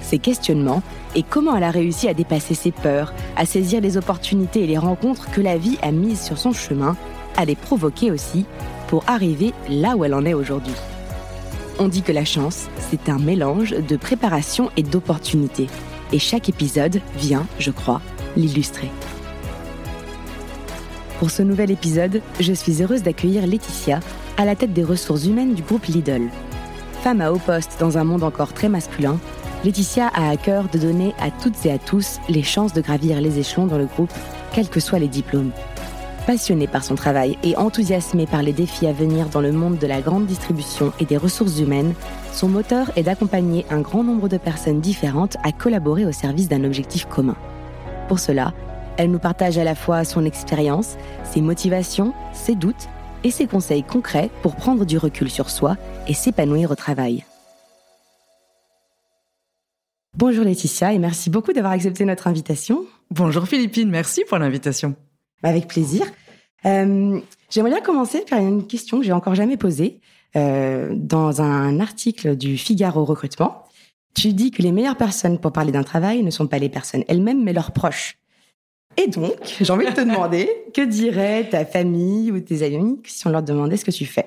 ses questionnements et comment elle a réussi à dépasser ses peurs, à saisir les opportunités et les rencontres que la vie a mises sur son chemin, à les provoquer aussi pour arriver là où elle en est aujourd'hui. On dit que la chance, c'est un mélange de préparation et d'opportunités. Et chaque épisode vient, je crois, l'illustrer. Pour ce nouvel épisode, je suis heureuse d'accueillir Laetitia à la tête des ressources humaines du groupe Lidl. Femme à haut poste dans un monde encore très masculin, Laetitia a à cœur de donner à toutes et à tous les chances de gravir les échelons dans le groupe, quels que soient les diplômes. Passionnée par son travail et enthousiasmée par les défis à venir dans le monde de la grande distribution et des ressources humaines, son moteur est d'accompagner un grand nombre de personnes différentes à collaborer au service d'un objectif commun. Pour cela, elle nous partage à la fois son expérience, ses motivations, ses doutes et ses conseils concrets pour prendre du recul sur soi et s'épanouir au travail. Bonjour Laetitia et merci beaucoup d'avoir accepté notre invitation. Bonjour Philippine, merci pour l'invitation. Avec plaisir. Euh, J'aimerais bien commencer par une question que j'ai encore jamais posée. Euh, dans un article du Figaro Recrutement, tu dis que les meilleures personnes pour parler d'un travail ne sont pas les personnes elles-mêmes, mais leurs proches. Et donc, j'ai envie de te demander, que dirait ta famille ou tes amis si on leur demandait ce que tu fais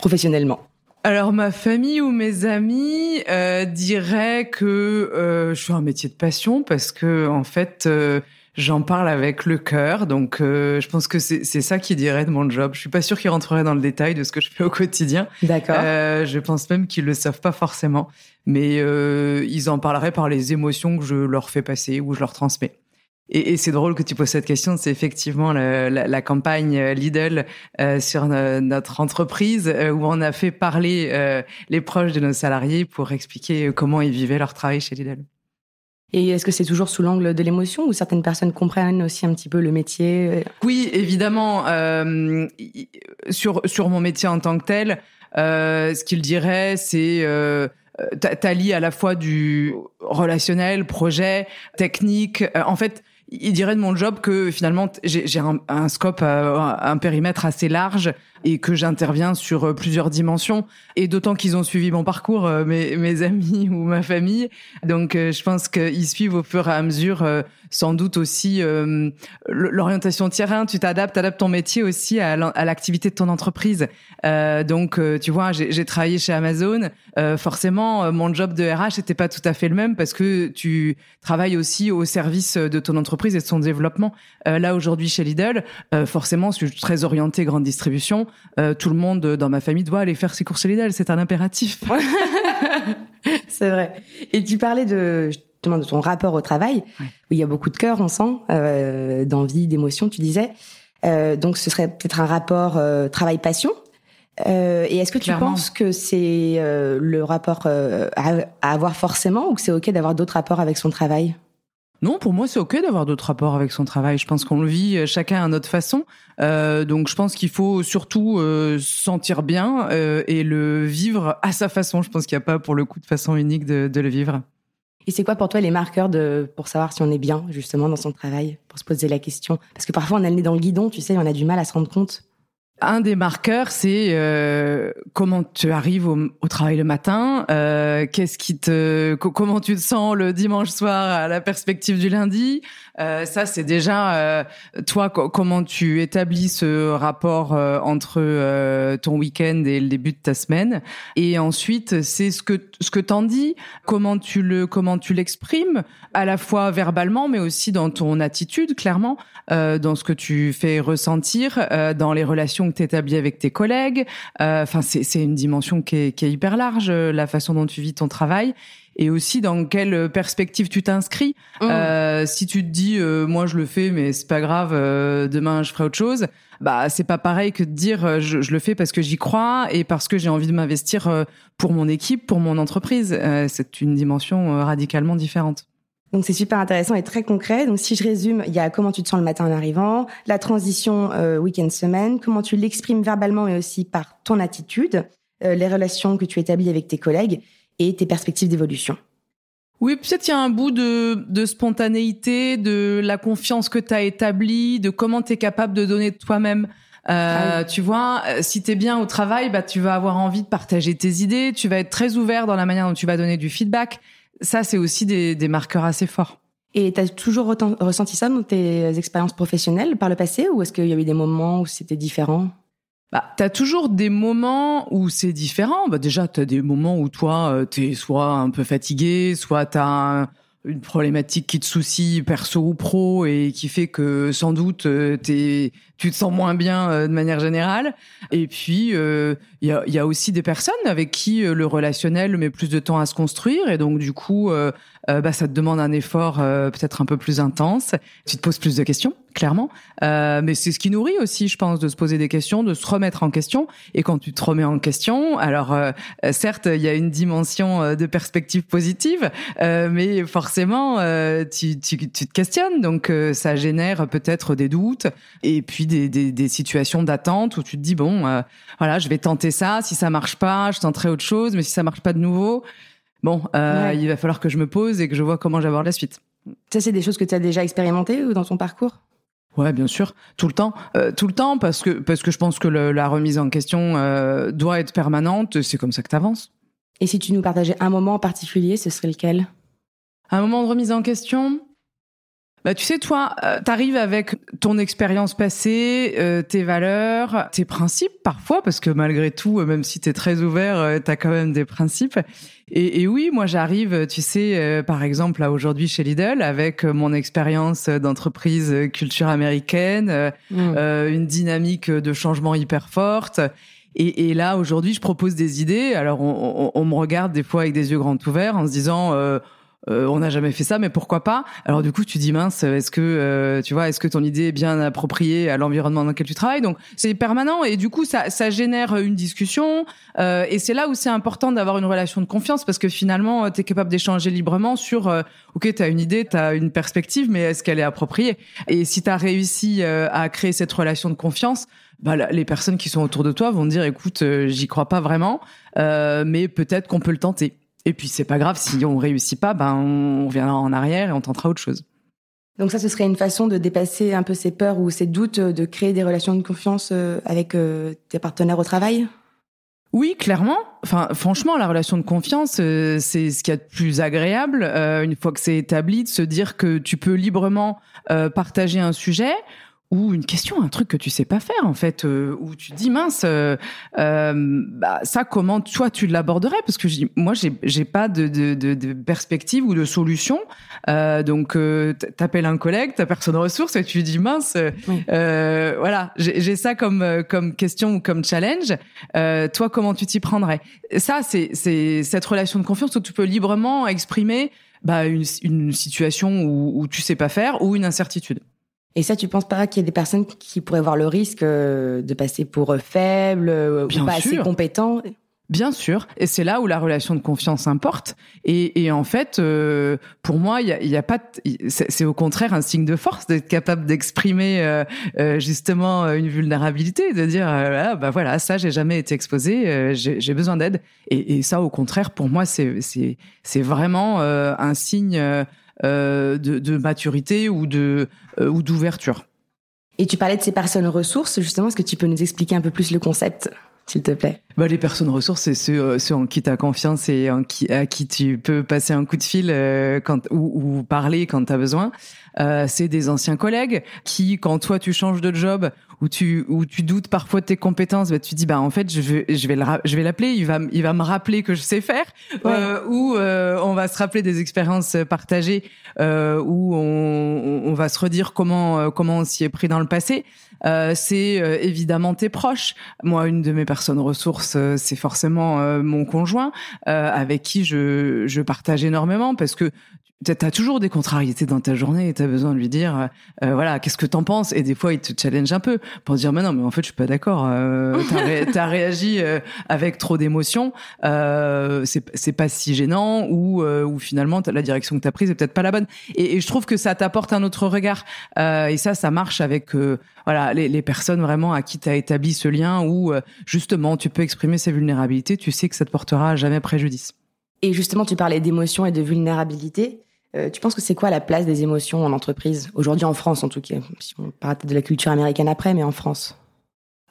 professionnellement? Alors ma famille ou mes amis euh, diraient que euh, je suis un métier de passion parce que en fait euh, j'en parle avec le cœur. Donc, euh, je pense que c'est ça qui dirait de mon job. Je suis pas sûre qu'ils rentreraient dans le détail de ce que je fais au quotidien. D'accord. Euh, je pense même qu'ils le savent pas forcément, mais euh, ils en parleraient par les émotions que je leur fais passer ou je leur transmets. Et, et c'est drôle que tu poses cette question. C'est effectivement la, la, la, campagne Lidl euh, sur notre entreprise euh, où on a fait parler euh, les proches de nos salariés pour expliquer comment ils vivaient leur travail chez Lidl. Et est-ce que c'est toujours sous l'angle de l'émotion ou certaines personnes comprennent aussi un petit peu le métier Oui, évidemment. Euh, sur sur mon métier en tant que tel, euh, ce qu'il dirait, c'est euh, t'allies à la fois du relationnel, projet, technique. En fait, il dirait de mon job que finalement j'ai un, un, scope, un périmètre assez large et que j'interviens sur plusieurs dimensions. Et d'autant qu'ils ont suivi mon parcours, mes, mes amis ou ma famille. Donc je pense qu'ils suivent au fur et à mesure sans doute aussi euh, l'orientation terrain. Tu t'adaptes, adaptes ton métier aussi à l'activité de ton entreprise. Euh, donc, euh, tu vois, j'ai travaillé chez Amazon. Euh, forcément, mon job de RH n'était pas tout à fait le même parce que tu travailles aussi au service de ton entreprise et de son développement. là, aujourd'hui, chez Lidl, forcément, je suis très orientée grande distribution. Tout le monde dans ma famille doit aller faire ses courses Lidl. C'est un impératif. C'est vrai. Et tu parlais de de ton rapport au travail, ouais. où il y a beaucoup de cœur, on sent, euh, d'envie, d'émotion, tu disais. Euh, donc ce serait peut-être un rapport euh, travail-passion. Euh, et est-ce que tu Clairement. penses que c'est euh, le rapport à, à, avoir forcément ou que c'est ok d'avoir d'autres rapports avec son travail? Non, pour moi, c'est ok d'avoir d'autres rapports avec son travail. Je pense qu'on le vit chacun à notre façon. Euh, donc, je pense qu'il faut surtout euh, sentir bien euh, et le vivre à sa façon. Je pense qu'il n'y a pas, pour le coup, de façon unique de, de le vivre. Et c'est quoi pour toi les marqueurs de pour savoir si on est bien justement dans son travail, pour se poser la question Parce que parfois on a le nez dans le guidon, tu sais, on a du mal à se rendre compte. Un des marqueurs, c'est euh, comment tu arrives au, au travail le matin, euh, qu'est-ce qui te, comment tu te sens le dimanche soir à la perspective du lundi. Euh, ça, c'est déjà euh, toi comment tu établis ce rapport euh, entre ton week-end et le début de ta semaine. Et ensuite, c'est ce que ce que t'en dis, comment tu le comment tu l'exprimes, à la fois verbalement, mais aussi dans ton attitude, clairement, dans ce que tu fais ressentir, dans les relations que tu établis avec tes collègues. Enfin, c'est c'est une dimension qui est, qui est hyper large, la façon dont tu vis ton travail et aussi dans quelle perspective tu t'inscris. Mmh. Euh, si tu te dis euh, moi je le fais mais c'est pas grave euh, demain je ferai autre chose, bah c'est pas pareil que de dire je, je le fais parce que j'y crois et parce que j'ai envie de m'investir pour mon équipe, pour mon entreprise. c'est une dimension radicalement différente. Donc c'est super intéressant et très concret. Donc si je résume, il y a comment tu te sens le matin en arrivant, la transition euh, week-end semaine, comment tu l'exprimes verbalement mais aussi par ton attitude, euh, les relations que tu établis avec tes collègues et tes perspectives d'évolution. Oui, peut-être il y a un bout de, de spontanéité, de la confiance que tu as établie, de comment tu es capable de donner de toi-même. Euh, ah Tu vois, euh, si tu es bien au travail, bah, tu vas avoir envie de partager tes idées, tu vas être très ouvert dans la manière dont tu vas donner du feedback ça, c'est aussi des, des, marqueurs assez forts. Et tu as toujours ressenti ça dans tes expériences professionnelles par le passé ou est-ce qu'il y a eu des moments où c'était différent? Bah, tu as toujours des moments où c'est différent. Bah, déjà, tu as des moments où toi, euh, tu es soit un peu fatigué, soit tu as une problématique qui te soucie perso ou pro et qui fait que sans doute euh, tu te sens moins bien euh, de manière générale. Et puis, il y, a, y, a, aussi des personnes avec qui le relationnel met plus de temps à se construire et donc du coup, euh, bah, ça te demande un effort euh, peut-être un peu plus intense. Tu te poses plus de questions, clairement. Euh, mais c'est ce qui nourrit aussi, je pense, de se poser des questions, de se remettre en question. Et quand tu te remets en question, alors certes, il y a une dimension de perspective positive, mais forcément, tu, tu, tu, te questionnes. Donc ça génère peut-être des doutes et puis des, des, des situations d'attente où tu te dis bon, voilà, je vais tenter ça. Si ça marche pas, je tenterai autre chose. Mais si ça marche pas de nouveau, bon, euh, il va falloir que je me pose et que je vois comment j'aborde la suite. Ça, c'est des choses que tu as déjà expérimentées ou dans ton parcours? Ouais, bien sûr, tout le temps, euh, tout le temps, parce que parce que je pense que la remise en question euh, doit être permanente. C'est comme ça que tu avances. Et si tu nous partageais un moment en particulier, ce serait lequel? Un moment de remise en question? Bah, tu sais, toi, euh, t'arrives avec ton expérience passée, euh, tes valeurs, tes principes parfois, parce que malgré tout, euh, même si t'es très ouvert, euh, t'as quand même des principes. Et, et oui, moi, j'arrive, tu sais, par exemple, là aujourd'hui chez Lidl, avec mon expérience d'entreprise culture américaine, mmh. une dynamique de changement hyper forte. Et, et là, aujourd'hui, je propose des idées. Alors, on, on, on, me regarde des fois avec des yeux grands ouverts en se disant euh, on n'a jamais fait ça, mais pourquoi pas? Alors du coup, tu dis mince, est-ce que euh, tu vois, est-ce que ton idée est bien appropriée à l'environnement dans lequel tu travailles? Donc c'est permanent et du coup, ça, ça génère une discussion euh, et c'est là où c'est important d'avoir une relation de confiance parce que finalement, tu es capable d'échanger librement sur ok, tu as une idée, tu as une perspective, mais est-ce qu'elle est appropriée? Et si tu as réussi à créer cette relation de confiance, bah, les personnes qui sont autour de toi vont dire écoute, j'y crois pas vraiment, mais peut-être qu'on peut le tenter. Et puis c'est pas grave si on réussit pas, ben on reviendra en arrière et on tentera autre chose. Donc ça, ce serait une façon de dépasser un peu ces peurs ou ces doutes, euh, de créer des relations de confiance euh, avec euh, tes partenaires au travail? Oui, clairement. Enfin, franchement, la relation de confiance, c'est ce qu'il y a de plus agréable une fois que c'est établi, de se dire que tu peux librement partager un sujet ou une question, un truc que tu sais pas faire en fait, euh, où tu te dis mince, euh, euh, bah, ça comment toi tu l'aborderais? Parce que moi j'ai j'ai pas de, de, de, de, perspective ou de solution, euh, donc euh, t'appelles un collègue, t'as personne ressource et tu dis mince, euh, voilà, j'ai ça comme comme question ou comme challenge. toi comment tu t'y prendrais? Ça c'est c'est cette relation de confiance où tu peux librement exprimer bah, une, une situation où, où tu sais pas faire ou une incertitude. Et ça, tu penses pas qu'il y a des personnes qui pourraient voir le risque euh, de passer pour euh, faibles euh, ou pas assez compétents? Bien sûr, et c'est là où la relation de confiance importe. Et, et en fait, pour moi, il y a, y a, pas, c'est au contraire un signe de force d'être capable d'exprimer justement une vulnérabilité, de dire ah, bah voilà, ça j'ai jamais été exposé, j'ai besoin d'aide. Et, et, ça, au contraire, pour moi, c'est c'est vraiment un signe de, de, maturité ou de euh, ou d'ouverture. Et tu parlais de ces personnes ressources, justement, est-ce que tu peux nous expliquer un peu plus le concept s'il te plaît? Bah, Les personnes ressources, c'est ceux, euh, ceux en qui tu as confiance et en qui, à qui tu peux passer un coup de fil quand, ou, ou parler quand tu as besoin. Euh, c'est des anciens collègues qui, quand toi tu changes de job ou tu ou tu doutes parfois de tes compétences, bah, tu dis bah en fait je vais je vais le, je vais l'appeler, il va il va me rappeler que je sais faire euh, ou euh, on va se rappeler des expériences partagées euh, où on, on va se redire comment euh, comment on s'y est pris dans le passé. Euh, c'est euh, évidemment tes proches. Moi, une de mes personnes ressources, c'est forcément mon conjoint, avec qui je, je partage énormément parce que T'as toujours des contrariétés dans ta journée et t'as besoin de lui dire, euh, euh, voilà, qu'est-ce que t'en penses? Et des fois, il te challenge un peu pour dire, mais non, mais en fait, je suis pas d'accord. Euh, t'as, réagi avec trop d'émotions. c'est, c'est pas si gênant ou où finalement la direction que tu as prise est peut-être pas la bonne. Et, et, je trouve que ça t'apporte un autre regard. et ça, ça marche avec voilà les, les, personnes vraiment à qui tu as établi ce lien où justement tu peux exprimer ses vulnérabilités. Tu sais que ça te portera jamais préjudice. Et justement, tu parlais d'émotion et de vulnérabilité. Euh, tu penses que c'est quoi la place des émotions en entreprise aujourd'hui en France en tout cas? Si on parle de la culture américaine après, mais en France.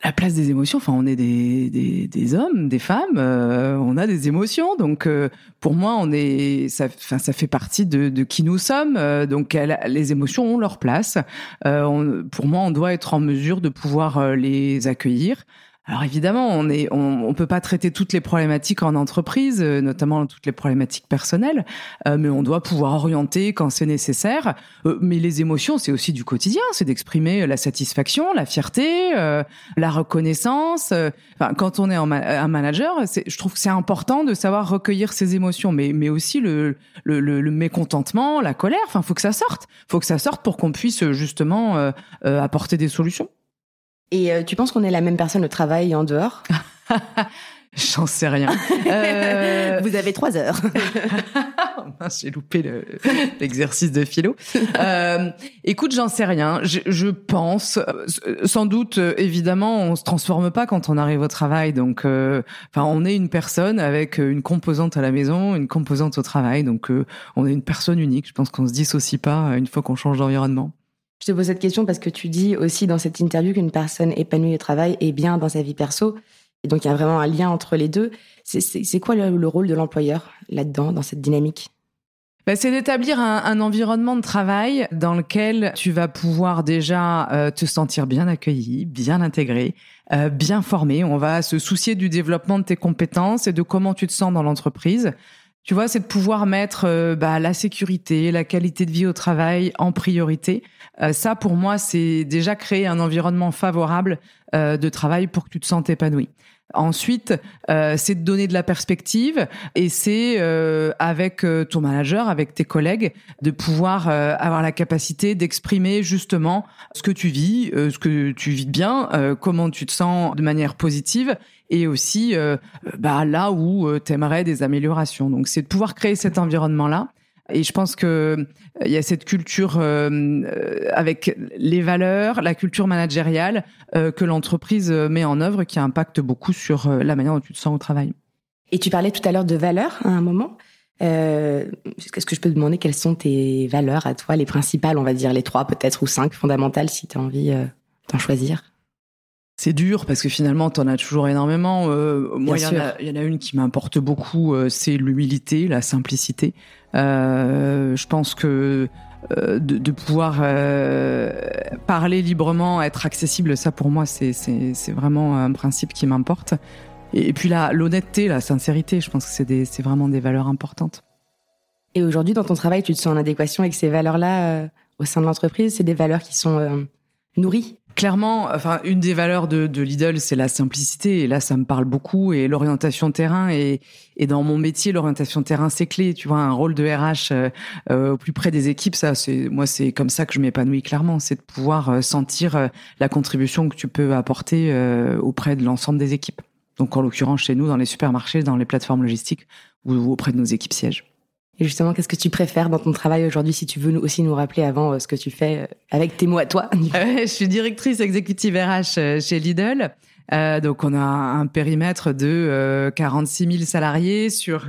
La place des émotions, enfin, on est des, des, hommes, des femmes, euh, on a des émotions. Donc, euh, pour moi, on est, ça, ça fait partie de, qui nous sommes. donc, les émotions ont leur place. Pour moi, on doit être en mesure de pouvoir les accueillir, alors évidemment, on est, on, on, peut pas traiter toutes les problématiques en entreprise, euh, notamment toutes les problématiques personnelles, euh, mais on doit pouvoir orienter quand c'est nécessaire. Euh, mais les émotions, c'est aussi du quotidien, c'est d'exprimer la satisfaction, la fierté, la reconnaissance. Enfin, quand on est un manager, je trouve que c'est important de savoir recueillir ses émotions, mais mais aussi le le, le, mécontentement, la colère. Enfin, faut que ça sorte, faut que ça sorte pour qu'on puisse justement apporter des solutions. Et euh, tu penses qu'on est la même personne au travail et en dehors? J'en sais rien. Euh... Vous avez trois heures. J'ai loupé l'exercice de philo. Euh, écoute, j'en sais rien. Je, je, pense, euh, sans doute, euh, évidemment, on se transforme pas quand on arrive au travail. Donc, euh, enfin, on est une personne avec une composante à la maison, une composante au travail. Donc, on est une personne unique. Je pense qu'on se dissocie pas une fois qu'on change d'environnement. Je te pose cette question parce que tu dis aussi dans cette interview qu'une personne épanouie au travail est bien dans sa vie perso. Et donc, il y a vraiment un lien entre les deux. C'est quoi le, rôle de l'employeur là-dedans, dans cette dynamique? Bah, c'est d'établir un, environnement de travail dans lequel tu vas pouvoir déjà euh, te sentir bien accueilli, bien intégré, euh, bien formé. On va se soucier du développement de tes compétences et de comment tu te sens dans l'entreprise. Tu vois, c'est de pouvoir mettre euh, bah, la sécurité, la qualité de vie au travail en priorité. Euh, ça, pour moi, c'est déjà créer un environnement favorable euh, de travail pour que tu te sentes épanoui. Ensuite, c'est de donner de la perspective et c'est avec ton manager, avec tes collègues, de pouvoir avoir la capacité d'exprimer justement ce que tu vis, ce que tu vis bien, comment tu te sens de manière positive et aussi euh, bah, là où euh, tu aimerais des améliorations. Donc c'est de pouvoir créer cet environnement-là. Et je pense que euh, il y a cette culture avec les valeurs, la culture managériale que l'entreprise met en œuvre qui impacte beaucoup sur la manière dont tu te sens au travail. Et tu parlais tout à l'heure de valeurs à un moment. Est-ce que je peux te demander quelles sont tes valeurs à toi, les principales, on va dire les trois peut-être ou cinq fondamentales si tu as envie d'en choisir? C'est dur parce que finalement, tu en as toujours énormément. Euh, moi, il y, en a une qui m'importe beaucoup, euh, c'est l'humilité, la simplicité. Euh, je pense que euh, de, de, pouvoir euh, parler librement, être accessible, ça pour moi, c'est vraiment un principe qui m'importe. Et, puis là, l'honnêteté, la sincérité, je pense que c'est vraiment des valeurs importantes. Et aujourd'hui, dans ton travail, tu te sens en adéquation avec ces valeurs-là au sein de l'entreprise? C'est des valeurs qui sont nourries? Clairement, enfin, une des valeurs de, de Lidl, c'est la simplicité. Et là, ça me parle beaucoup. Et l'orientation terrain. Et, et dans mon métier, l'orientation terrain, c'est clé. Tu vois, un rôle de RH euh, euh, au plus près des équipes, ça, c'est moi, c'est comme ça que je m'épanouis clairement. C'est de pouvoir euh, sentir la contribution que tu peux apporter auprès de l'ensemble des équipes. Donc, en l'occurrence, chez nous, dans les supermarchés, dans les plateformes logistiques ou auprès de nos équipes sièges. Et justement, qu'est-ce que tu préfères dans ton travail aujourd'hui, si tu veux aussi nous rappeler avant euh, ce que tu fais euh, avec tes mots à toi Je suis directrice exécutive RH euh, chez Lidl. Euh, donc on a un périmètre de euh, 46 000 salariés sur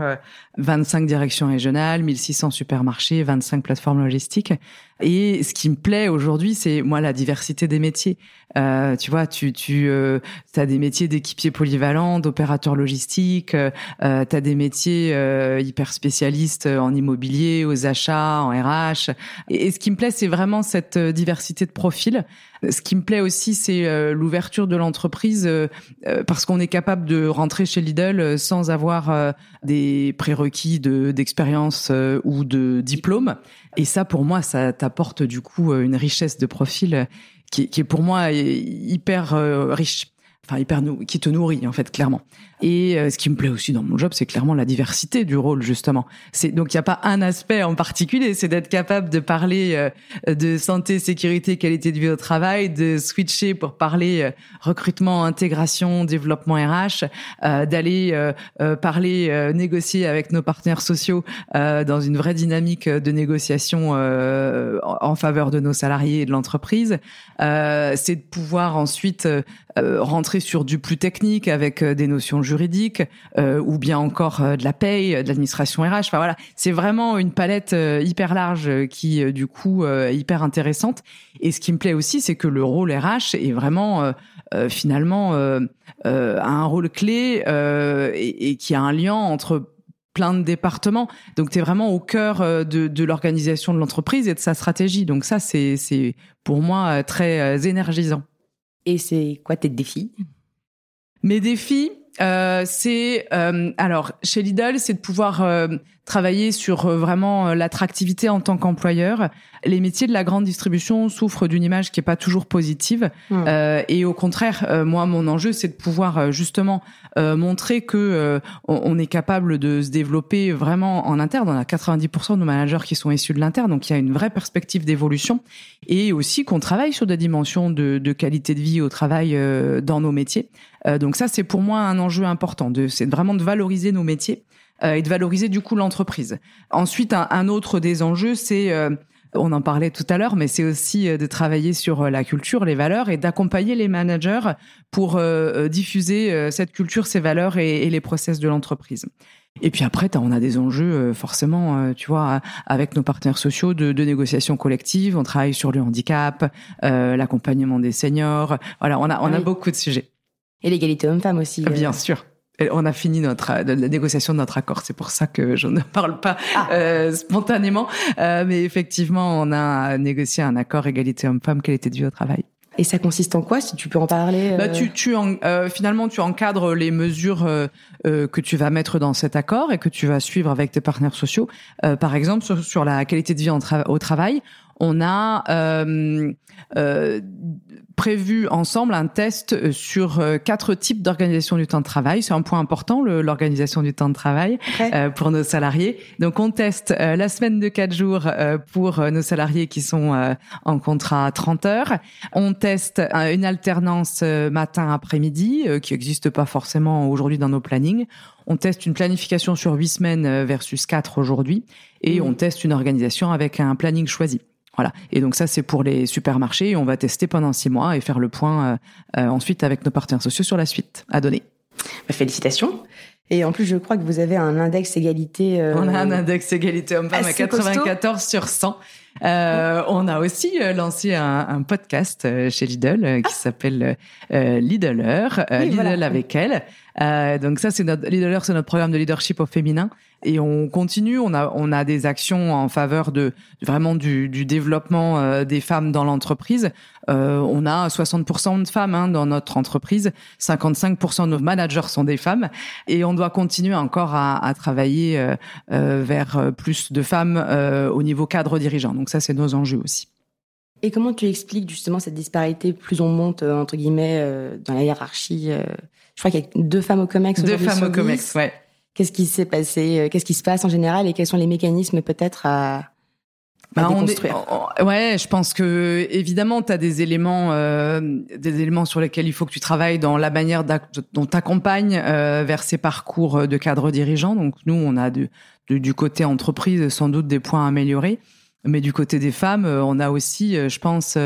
25 directions régionales, 1600 supermarchés, 25 plateformes logistiques. Et ce qui me plaît aujourd'hui, c'est moi la diversité des métiers. Euh, tu vois, tu tu euh, as des métiers d'équipier polyvalent, d'opérateur logistique, euh, tu as des métiers euh, hyper spécialistes en immobilier, aux achats, en RH. Et, ce qui me plaît, c'est vraiment cette euh, diversité de profils. Ce qui me plaît aussi, c'est euh, l'ouverture de l'entreprise parce qu'on est capable de rentrer chez Lidl sans avoir des prérequis de d'expérience ou de diplôme. Et ça, pour moi, ça t'apporte du coup une richesse de profil qui, qui est pour moi hyper euh, riche. Enfin hyper qui te nourrit en fait clairement. Et euh, ce qui me plaît aussi dans mon job, c'est clairement la diversité du rôle justement. Donc il n'y a pas un aspect en particulier, c'est d'être capable de parler euh, de santé, sécurité, qualité de vie au travail, de switcher pour parler euh, recrutement, intégration, développement RH, d'aller parler négocier avec nos partenaires sociaux dans une vraie dynamique de négociation en faveur de nos salariés et de l'entreprise. c'est de pouvoir ensuite rentrer sur du plus technique avec des notions juridique euh, ou bien encore euh, de la paye, de l'administration RH. Enfin voilà, c'est vraiment une palette euh, hyper large qui du coup est hyper intéressante. Et ce qui me plaît aussi, c'est que le rôle RH est vraiment finalement a un rôle clé et, et qui a un lien entre plein de départements. Donc, tu es vraiment au cœur de l'organisation de l'entreprise et de sa stratégie. Donc, ça, c'est pour moi très énergisant. Et c'est quoi tes défis? Mes défis, euh, c'est euh, alors chez Lidl, c'est de pouvoir euh, travailler sur vraiment l'attractivité en tant qu'employeur. Les métiers de la grande distribution souffrent d'une image qui est pas toujours positive, mmh. et au contraire, moi, mon enjeu, c'est de pouvoir justement montrer que on, est capable de se développer vraiment en interne. On a 90% de nos managers qui sont issus de l'interne, donc il y a une vraie perspective d'évolution, et aussi qu'on travaille sur des dimensions de, de qualité de vie au travail dans nos métiers. Euh, donc ça, c'est pour moi un enjeu important. C'est vraiment de valoriser nos métiers euh, et de valoriser du coup l'entreprise. Ensuite, un, autre des enjeux, c'est euh, on en parlait tout à l'heure, mais c'est aussi de travailler sur la culture, les valeurs et d'accompagner les managers pour diffuser cette culture, ces valeurs et, les process de l'entreprise. Et puis après, on a des enjeux forcément, tu vois, avec nos partenaires sociaux de, de négociation collective. On travaille sur le handicap, l'accompagnement des seniors. Voilà, on a on a beaucoup de sujets. Et l'égalité homme-femme aussi. Euh. Bien sûr. on a fini notre la négociation de notre accord. C'est pour ça que je ne parle pas ah. euh, spontanément, euh, mais effectivement, on a négocié un accord égalité homme-femme, qualité de vie au travail? Et ça consiste en quoi, si tu peux en parler bah, tu, tu finalement, tu encadres les mesures que tu vas mettre dans cet accord et que tu vas suivre avec tes partenaires sociaux. par exemple, sur, sur, la qualité de vie au travail, on a euh, euh, prévu ensemble un test sur euh, quatre types d'organisation du temps de travail. C'est un point important, l'organisation du temps de travail euh, pour nos salariés. Donc on teste euh, la semaine de quatre jours pour nos salariés qui sont en contrat 30 heures. On teste une alternance matin-après-midi qui n'existe pas forcément aujourd'hui dans nos plannings. On teste une planification sur huit semaines versus quatre aujourd'hui. Et mmh. on teste une organisation avec un planning choisi. Voilà. Et donc ça, c'est pour les supermarchés. On va tester pendant six mois et faire le point euh, euh, ensuite avec nos partenaires sociaux sur la suite à donner. Bah, félicitations. Et en plus, je crois que vous avez un index égalité. Euh, on a un index égalité homme-femme à 94 sur 100. Euh, on a aussi lancé un, un podcast chez Lidl qui ah. s'appelle euh, Lidler, Lidl avec elle. donc ça, c'est notre Lidler, c'est notre programme de leadership au féminin et on continue. On a on a des actions en faveur de vraiment du, du développement euh, des femmes dans l'entreprise. Euh, on a 60% de femmes hein, dans notre entreprise, 55% de nos managers sont des femmes, et on doit continuer encore à, à travailler euh, euh vers plus de femmes euh, au niveau cadre dirigeant. Donc ça, c'est nos enjeux aussi. Et comment tu expliques justement cette disparité Plus on monte entre guillemets dans la hiérarchie. je crois qu'il y a deux femmes au Comex. Deux femmes au Comex, ouais. Qu'est-ce qui s'est passé euh, Qu'est-ce qui se passe en général Et quels sont les mécanismes peut-être à, bah, déconstruire? Ouais, je pense que évidemment, tu as des éléments, euh, des éléments sur lesquels il faut que tu travailles dans la manière dont tu accompagnes euh, vers ces parcours de cadre dirigeant. Donc nous, on a du, du côté entreprise sans doute des points à améliorer. Mais du côté des femmes, on a aussi, je pense,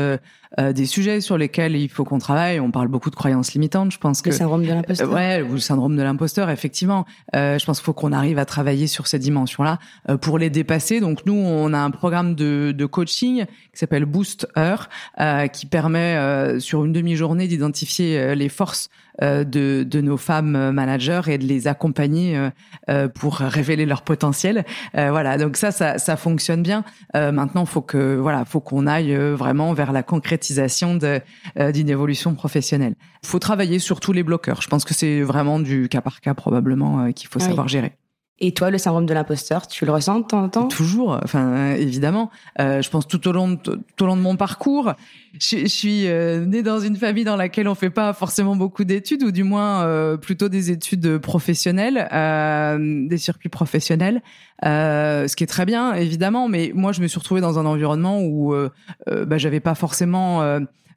euh, des sujets sur lesquels il faut qu'on travaille. On parle beaucoup de croyances limitantes. Je pense que le syndrome de l'imposteur. ouais, le syndrome de l'imposteur. Effectivement, euh, je pense qu'il faut qu'on arrive à travailler sur ces dimensions-là euh, pour les dépasser. Donc nous, on a un programme de, de coaching qui s'appelle Boost Heure, qui permet sur une demi-journée d'identifier les forces de, de nos femmes managers et de les accompagner pour révéler leur potentiel. voilà, donc ça, ça, ça fonctionne bien. maintenant, faut que voilà, faut qu'on aille vraiment vers la concrétisation euh, d'une évolution professionnelle. Il faut travailler sur tous les bloqueurs. Je pense que c'est vraiment du cas par cas probablement euh, qu'il faut savoir gérer. Et toi, le syndrome de l'imposteur, tu le ressens de temps en temps? Toujours, enfin évidemment. Euh, je pense tout au long de, tout au long de mon parcours, je, je suis euh, née dans une famille dans laquelle on fait pas forcément beaucoup d'études, ou du moins euh, plutôt des études professionnelles, euh, des circuits professionnels, euh, ce qui est très bien évidemment. Mais moi, je me suis retrouvée dans un environnement où bah, j'avais pas forcément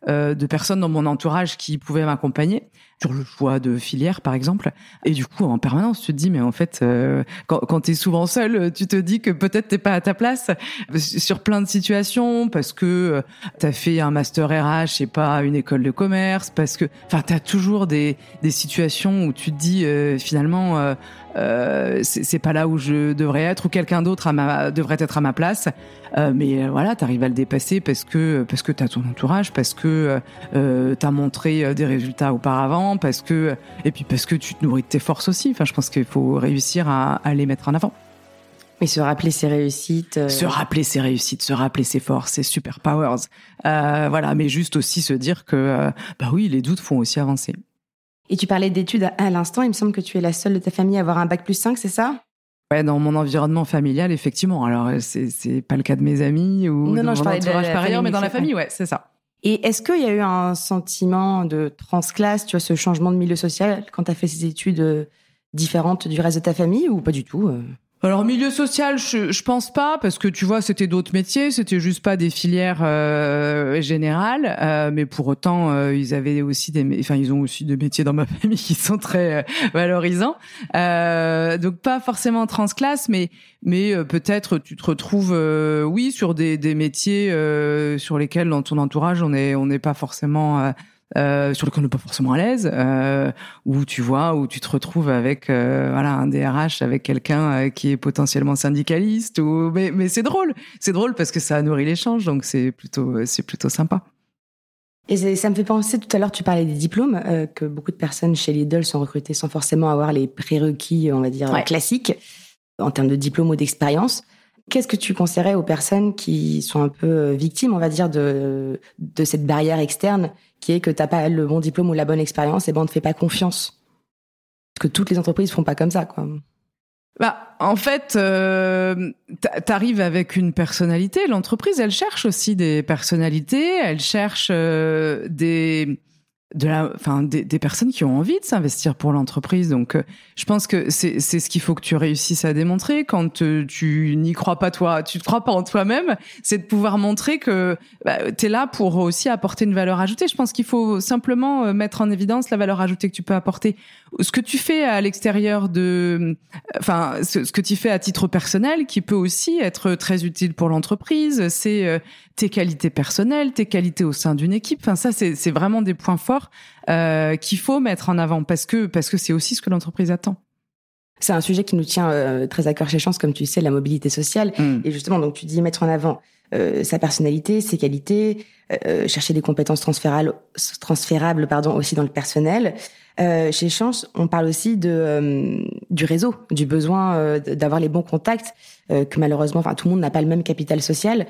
de personnes dans mon entourage qui pouvaient m'accompagner sur le choix de filière, par exemple. Et du coup, en permanence, tu te dis, mais en fait, euh, quand, quand tu es souvent seul, tu te dis que peut-être t'es pas à ta place sur plein de situations, parce que euh, tu as fait un master RH et pas une école de commerce, parce que, enfin, tu as toujours des, des situations où tu te dis, euh, finalement, euh, euh, c'est pas là où je devrais être ou quelqu'un d'autre devrait être à ma place. Euh, mais euh, voilà, tu arrives à le dépasser parce que parce que t'as ton entourage, parce que euh, t'as montré des résultats auparavant, parce que et puis parce que tu te nourris de tes forces aussi. Enfin, je pense qu'il faut réussir à, à, les mettre en avant. Mais se rappeler ses réussites. Se rappeler ses réussites, se rappeler ses forces, ses super powers. voilà, mais juste aussi se dire que bah oui, les doutes font aussi avancer. Et tu parlais d'études à l'instant, il me semble que tu es la seule de ta famille à avoir un bac plus 5, c'est ça? Ouais, dans mon environnement familial, effectivement. Alors, c'est, c'est pas le cas de mes amis ou non, de non, je parlais de par ailleurs, mais dans la famille, ouais, c'est ça. Et est-ce qu'il y a eu un sentiment de transclasse, tu vois, ce changement de milieu social quand tu as fait ces études euh, différentes du reste de ta famille ou pas du tout euh? Alors milieu social, je, je pense pas parce que tu vois, c'était d'autres métiers, c'était juste pas des filières euh, générales, euh, mais pour autant, euh, ils avaient aussi des, enfin ils ont aussi des métiers dans ma famille qui sont très euh, valorisants. Euh, donc pas forcément transclasse, mais mais peut-être tu te retrouves, oui, sur des, des métiers sur lesquels dans ton entourage on est on n'est pas forcément euh, sur lequel on n'est pas forcément à l'aise, euh, où tu vois, où tu te retrouves avec euh, voilà un DRH, avec quelqu'un euh, qui est potentiellement syndicaliste, ou mais, mais c'est drôle, c'est drôle parce que ça nourrit l'échange, donc c'est plutôt c'est plutôt sympa. Et ça me fait penser, tout à l'heure, tu parlais des diplômes, que beaucoup de personnes chez Lidl sont recrutées sans forcément avoir les prérequis, on va dire, Ouais. classiques, en termes de diplôme ou d'expérience. Qu'est-ce que tu conseillerais aux personnes qui sont un peu victimes, on va dire, de, de cette barrière externe, qui est que t'as pas le bon diplôme ou la bonne expérience, et ben on te fait pas confiance. Parce que toutes les entreprises font pas comme ça, quoi. Bah, en fait, euh, t'a- t'arrives avec une personnalité. L'entreprise, elle cherche aussi des personnalités. Elle cherche euh, des de la, enfin des, des personnes qui ont envie de s'investir pour l'entreprise. Donc, euh, je pense que c'est ce qu'il faut que tu réussisses à démontrer quand euh, tu n'y crois pas toi, tu ne crois pas en toi-même, c'est de pouvoir montrer que bah, tu es là pour aussi apporter une valeur ajoutée. Je pense qu'il faut simplement euh, mettre en évidence la valeur ajoutée que tu peux apporter. Ce que tu fais à l'extérieur de, enfin, ce, ce que tu fais à titre personnel, qui peut aussi être très utile pour l'entreprise, c'est euh, tes qualités personnelles, tes qualités au sein d'une équipe. Enfin, ça, c'est vraiment des points forts euh, qu'il faut mettre en avant parce que parce que c'est aussi ce que l'entreprise attend. C'est un sujet qui nous tient euh, très à cœur chez Chance, comme tu sais, la mobilité sociale. Et justement, donc tu dis mettre en avant euh, sa personnalité, ses qualités, euh, chercher des compétences transférables, transférables pardon, aussi dans le personnel. Euh, chez Chance, on parle aussi de euh, du réseau, du besoin euh, d'avoir les bons contacts, euh, que malheureusement, enfin tout le monde n'a pas le même capital social.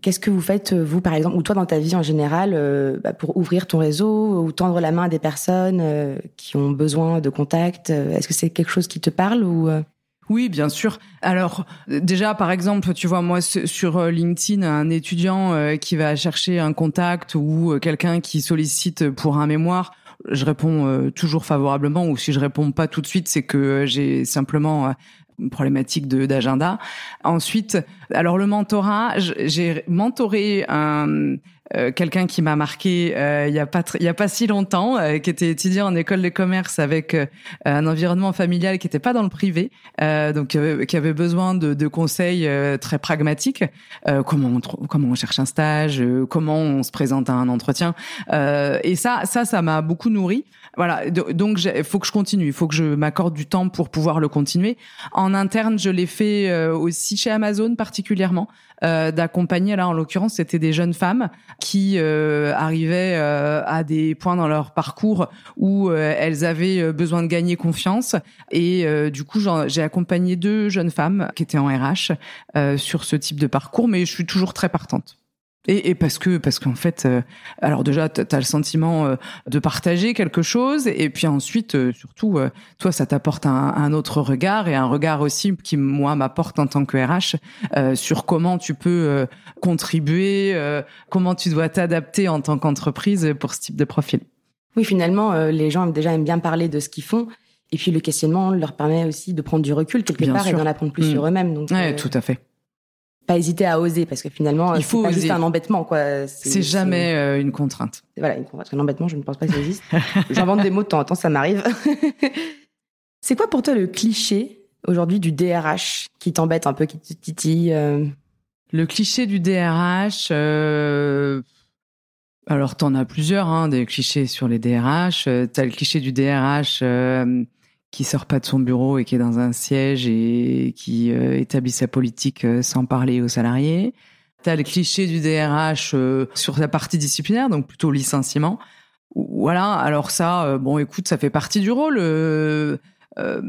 Qu'est-ce que vous faites euh, vous, par exemple, ou toi dans ta vie en général, euh, bah, pour ouvrir ton réseau ou tendre la main à des personnes euh, qui ont besoin de contacts euh, Est-ce que c'est quelque chose qui te parle ou euh? Oui, bien sûr. Alors déjà, par exemple, tu vois, moi sur euh, LinkedIn, un étudiant euh, qui va chercher un contact ou euh, quelqu'un qui sollicite pour un mémoire, je réponds toujours favorablement. Ou si je réponds pas tout de suite, c'est que j'ai simplement une problématique d'agenda. Ensuite, alors le mentorat, j'ai mentoré un euh, quelqu'un qui m'a marqué euh, il y a pas il y a pas si longtemps, euh, qui était étudiant en école de commerce avec euh, un environnement familial qui était pas dans le privé, euh, donc qui avait besoin de, de conseils très pragmatiques. Comment on comment on cherche un stage, comment on se présente à un entretien. Et ça ça ça m'a beaucoup nourri. Voilà, Do- donc il faut que je continue, il faut que je m'accorde du temps pour pouvoir le continuer. En interne, je l'ai fait euh, aussi chez Amazon particulièrement, euh, d'accompagner. Là, en l'occurrence, c'était des jeunes femmes qui euh, arrivaient euh, à des points dans leur parcours où euh, elles avaient euh, besoin de gagner confiance. Et du coup, j'ai accompagné deux jeunes femmes qui étaient en RH sur ce type de parcours, mais je suis toujours très partante. Et, et, parce que parce qu'en fait, euh, alors déjà, tu as le sentiment euh, de partager quelque chose, et puis ensuite, euh, surtout, toi, ça t'apporte un, un, autre regard et un regard aussi qui moi m'apporte en tant que RH sur comment tu peux contribuer, comment tu dois t'adapter en tant qu'entreprise pour ce type de profil. Oui, finalement, les gens déjà aiment bien parler de ce qu'ils font. Et puis le questionnement leur permet aussi de prendre du recul quelque part et d'en apprendre plus mmh. sur eux-mêmes. Donc, ouais, tout à fait pas hésiter à oser parce que finalement il faut pas juste un embêtement quoi. C'est jamais euh, une contrainte. Voilà une contrainte. Un embêtement je ne pense pas que ça existe. J'invente des mots de temps en temps ça m'arrive. C'est quoi pour toi le cliché aujourd'hui du DRH qui t'embête un peu qui te titille euh? le cliché du DRH euh... alors t'en as plusieurs hein, des clichés sur les DRH t'as le cliché du DRH qui sort pas de son bureau et qui est dans un siège et qui euh, établit sa politique euh, sans parler aux salariés. Tu as le cliché du DRH euh, sur la partie disciplinaire, donc plutôt licenciement. Voilà, alors ça, bon, écoute, ça fait partie du rôle. Euh,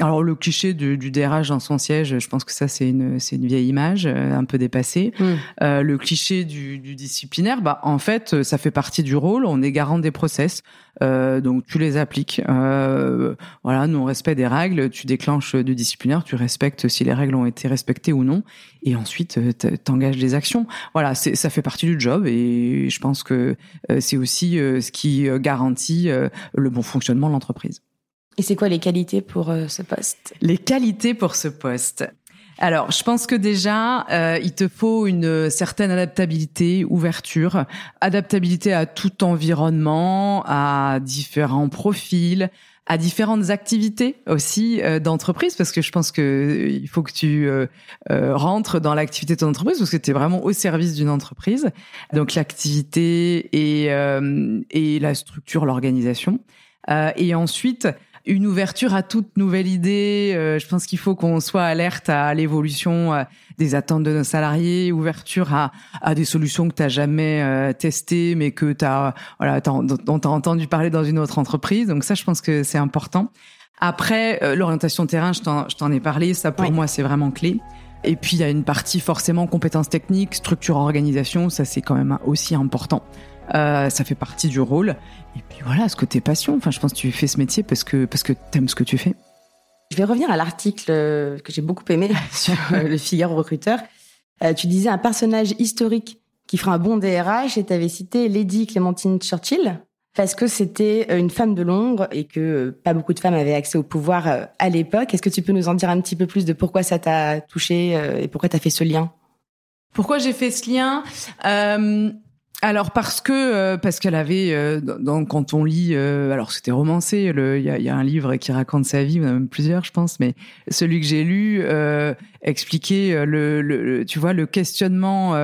alors le cliché du, du, DRH dans son siège, je pense que ça c'est une c'est une vieille image, euh, un peu dépassée. Hmm. Euh, le cliché du, du, disciplinaire, bah en fait ça fait partie du rôle. On est garant des process, euh, donc tu les appliques. Euh, voilà, nous on respecte des règles. Tu déclenches du disciplinaire, tu respectes si les règles ont été respectées ou non, et ensuite t'engages des actions. Voilà, ça fait partie du job et je pense que c'est aussi ce qui garantit le bon fonctionnement de l'entreprise. Et c'est quoi les qualités pour euh, ce poste? Les qualités pour ce poste. Alors, je pense que déjà, euh, il te faut une certaine adaptabilité, ouverture, adaptabilité à tout environnement, à différents profils, à différentes activités aussi euh, d'entreprise, parce que je pense que euh, il faut que tu euh, rentres dans l'activité de ton entreprise, parce que tu es vraiment au service d'une entreprise. Donc l'activité et, et la structure, l'organisation. et ensuite, une ouverture à toute nouvelle idée. Euh, je pense qu'il faut qu'on soit alerte à l'évolution euh, des attentes de nos salariés, ouverture à, à des solutions que tu n'as jamais euh, testées, mais que tu as, voilà, dont tu as entendu parler dans une autre entreprise. Donc ça, je pense que c'est important. Après, l'orientation terrain, je t'en ai parlé, ça pour moi, c'est vraiment clé. Et puis, il y a une partie forcément compétences techniques, structure, organisation, ça c'est quand même aussi important. Euh, ça fait partie du rôle. Et puis voilà, ce côté passion. Enfin, je pense que tu fais ce métier parce que parce que t'aimes ce que tu fais. Je vais revenir à l'article euh, que j'ai beaucoup aimé sur euh, le Figaro recruteur. tu disais un personnage historique qui fera un bon DRH et tu avais cité Lady Clémentine Churchill parce que c'était une femme de Londres et que pas beaucoup de femmes avaient accès au pouvoir à l'époque. Est-ce que tu peux nous en dire un petit peu plus de pourquoi ça t'a touché et pourquoi tu as fait ce lien? Pourquoi j'ai fait ce lien? Alors parce que euh, parce qu'elle avait euh, quand on lit euh, alors c'était romancé il y a, y a, un livre qui raconte sa vie même plusieurs je pense mais celui que j'ai lu expliquait le, le, tu vois le questionnement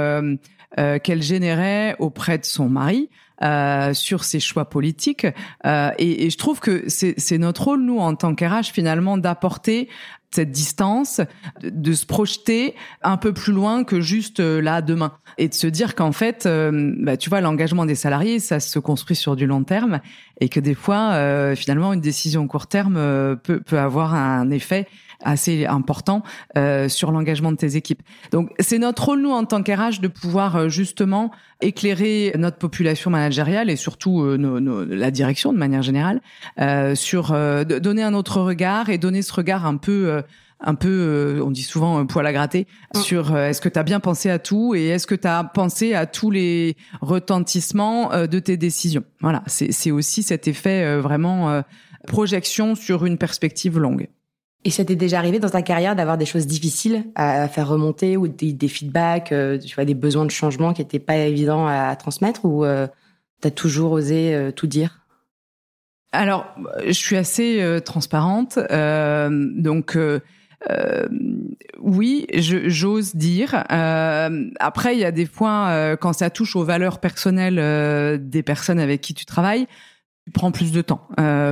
qu'elle générait auprès de son mari sur ses choix politiques. Et, et, je trouve que c'est notre rôle nous en tant qu'RH finalement d'apporter cette distance, de, se projeter un peu plus loin que juste euh, là demain. Et de se dire qu'en fait, euh, bah, tu vois, l'engagement des salariés, ça se construit sur du long terme et que des fois, euh, finalement, une décision court terme peut, peut avoir un effet assez important euh, sur l'engagement de tes équipes. Donc c'est notre rôle nous en tant qu'RH de pouvoir euh, justement éclairer notre population managériale et surtout euh, nos, nos, la direction de manière générale euh, sur euh, donner un autre regard et donner ce regard un peu un peu, on dit souvent poil à gratter, mm. sur est-ce que tu as bien pensé à tout et est-ce que tu as pensé à tous les retentissements de tes décisions? Voilà, c'est aussi cet effet vraiment projection sur une perspective longue. Et t'est déjà arrivé dans ta carrière d'avoir des choses difficiles à faire remonter ou des, feedbacks, euh, tu vois, des besoins de changement qui n'étaient pas évidents à, transmettre ou euh, tu as toujours osé euh, tout dire? Alors, je suis assez transparente, donc oui, j'ose dire. après, il y a des fois, quand ça touche aux valeurs personnelles des personnes avec qui tu travailles, tu prends plus de temps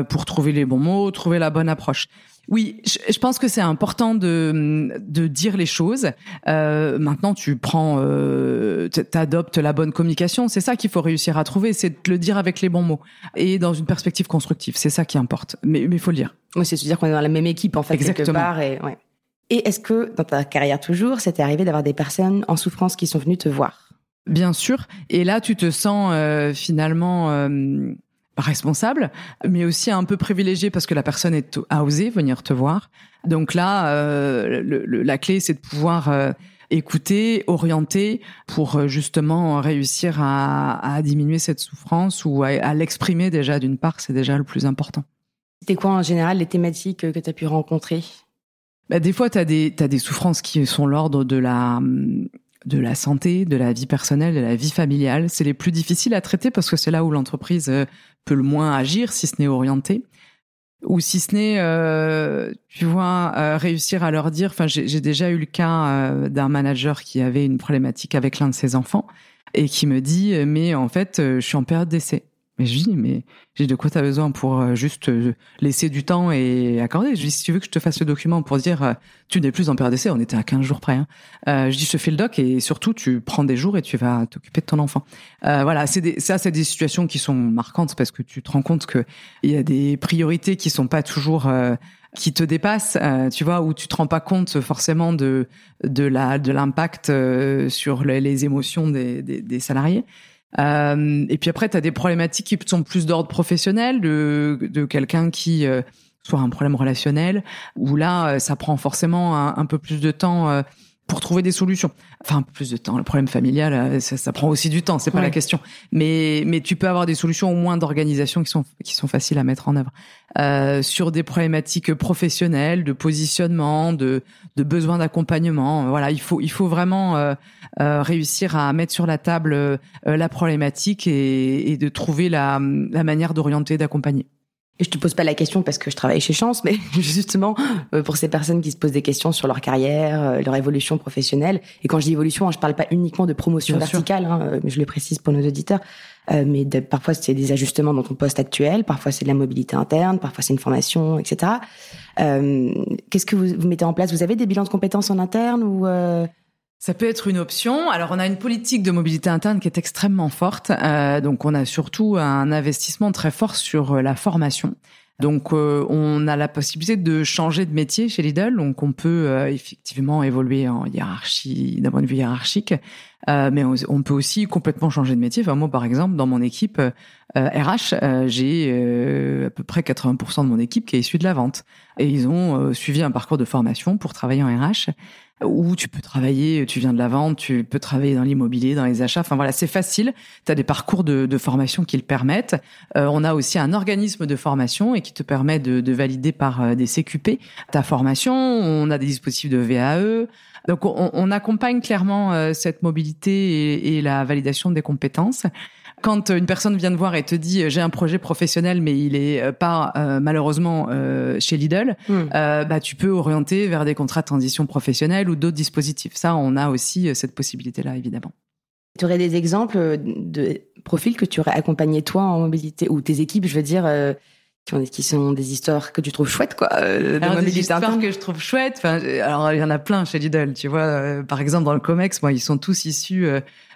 pour trouver les bons mots, trouver la bonne approche. Oui, je, pense que c'est important de, de dire les choses. Euh, maintenant, tu prends, euh, t'adoptes la bonne communication. C'est ça qu'il faut réussir à trouver, c'est de le dire avec les bons mots et dans une perspective constructive. C'est ça qui importe. Mais il faut le dire. Oui, c'est se dire qu'on est dans la même équipe en fait Exactement. quelque part. Et, ouais. et est-ce que dans ta carrière toujours, c'était arrivé d'avoir des personnes en souffrance qui sont venues te voir? Bien sûr. Et là, tu te sens finalement responsable, mais aussi un peu privilégié parce que la personne est, a osé venir te voir. Donc là, euh, la clé, c'est de pouvoir euh, écouter, orienter pour euh, justement réussir à, diminuer cette souffrance ou à, l'exprimer déjà d'une part, c'est déjà le plus important. C'était quoi en général les thématiques que tu as pu rencontrer? Bah, Des fois, tu as, as, des souffrances qui sont l'ordre de la de la santé, de la vie personnelle, de la vie familiale. C'est les plus difficiles à traiter parce que c'est là où l'entreprise peut le moins agir, si ce n'est orienter ou si ce n'est, euh, tu vois, euh, réussir à leur dire. Enfin, j'ai déjà eu le cas euh, d'un manager qui avait une problématique avec l'un de ses enfants et qui me dit, mais en fait, je suis en période d'essai. Mais je dis, mais j'ai de quoi tu as besoin pour euh, juste euh, laisser du temps et accorder. Je dis, si tu veux que je te fasse le document pour dire, euh, tu n'es plus en période d'essai, on était à 15 jours près. Hein. je dis, je fais le doc et surtout, tu prends des jours et tu vas t'occuper de ton enfant. voilà, c'est des, ça, c'est des situations qui sont marquantes parce que tu te rends compte que il y a des priorités qui sont pas toujours qui te dépassent, tu vois, où tu te rends pas compte forcément de de la de l'impact sur les, les émotions des, des salariés. Euh, et puis après, tu as des problématiques qui sont plus d'ordre professionnel, de, de quelqu'un qui euh, soit un problème relationnel, où là, euh, ça prend forcément un, peu plus de temps pour trouver des solutions. Enfin, un peu plus de temps. Le problème familial, euh, ça, ça prend aussi du temps, c'est pas la question. Mais, mais tu peux avoir des solutions au moins d'organisation qui sont, qui sont faciles à mettre en œuvre. Euh, sur des problématiques professionnelles, de positionnement, de, de besoin d'accompagnement. Voilà, il faut, il faut vraiment euh, euh réussir à mettre sur la table euh, la problématique et, et de trouver la, la manière d'orienter, d'accompagner. Je te pose pas la question parce que je travaille chez Chance, mais justement euh, pour ces personnes qui se posent des questions sur leur carrière, euh, leur évolution professionnelle. Et quand je dis évolution, hein, je parle pas uniquement de promotion verticale, hein, euh, mais je le précise pour nos auditeurs. mais parfois c'est des ajustements dans ton poste actuel, parfois c'est de la mobilité interne, parfois c'est une formation, etc. Qu'est-ce que vous, vous, mettez en place? Vous avez des bilans de compétences en interne ou ça peut être une option. Alors, on a une politique de mobilité interne qui est extrêmement forte. Euh, donc, on a surtout un investissement très fort sur euh, la formation. Donc, euh, on a la possibilité de changer de métier chez Lidl. Donc, on peut euh, effectivement évoluer en hiérarchie, d'un point de vue hiérarchique. mais on, peut aussi complètement changer de métier. Enfin, moi, par exemple, dans mon équipe RH, j'ai à peu près 80% de mon équipe qui est issue de la vente. Et ils ont suivi un parcours de formation pour travailler en RH où tu peux travailler, tu viens de la vente, tu peux travailler dans l'immobilier, dans les achats. Enfin voilà, c'est facile. Tu as des parcours de, formation qui le permettent. Euh, on a aussi un organisme de formation et qui te permet de, de valider par euh, des CQP ta formation. On a des dispositifs de VAE. Donc on, on accompagne clairement euh, cette mobilité et, et la validation des compétences quand une personne vient te voir et te dit j'ai un projet professionnel mais il est euh, pas euh, malheureusement euh, chez Lidl, hmm. bah tu peux orienter vers des contrats de transition professionnelle ou d'autres dispositifs. Ça, on a aussi cette possibilité-là évidemment. Tu aurais des exemples de profils que tu aurais accompagné toi en mobilité ou tes équipes, je veux dire. qui, sont des histoires que tu trouves chouettes, quoi. Euh, alors, des histoires que je trouve chouettes. Enfin, alors il y en a plein chez Lidl, tu vois. par exemple, dans le Comex, moi, ils sont tous issus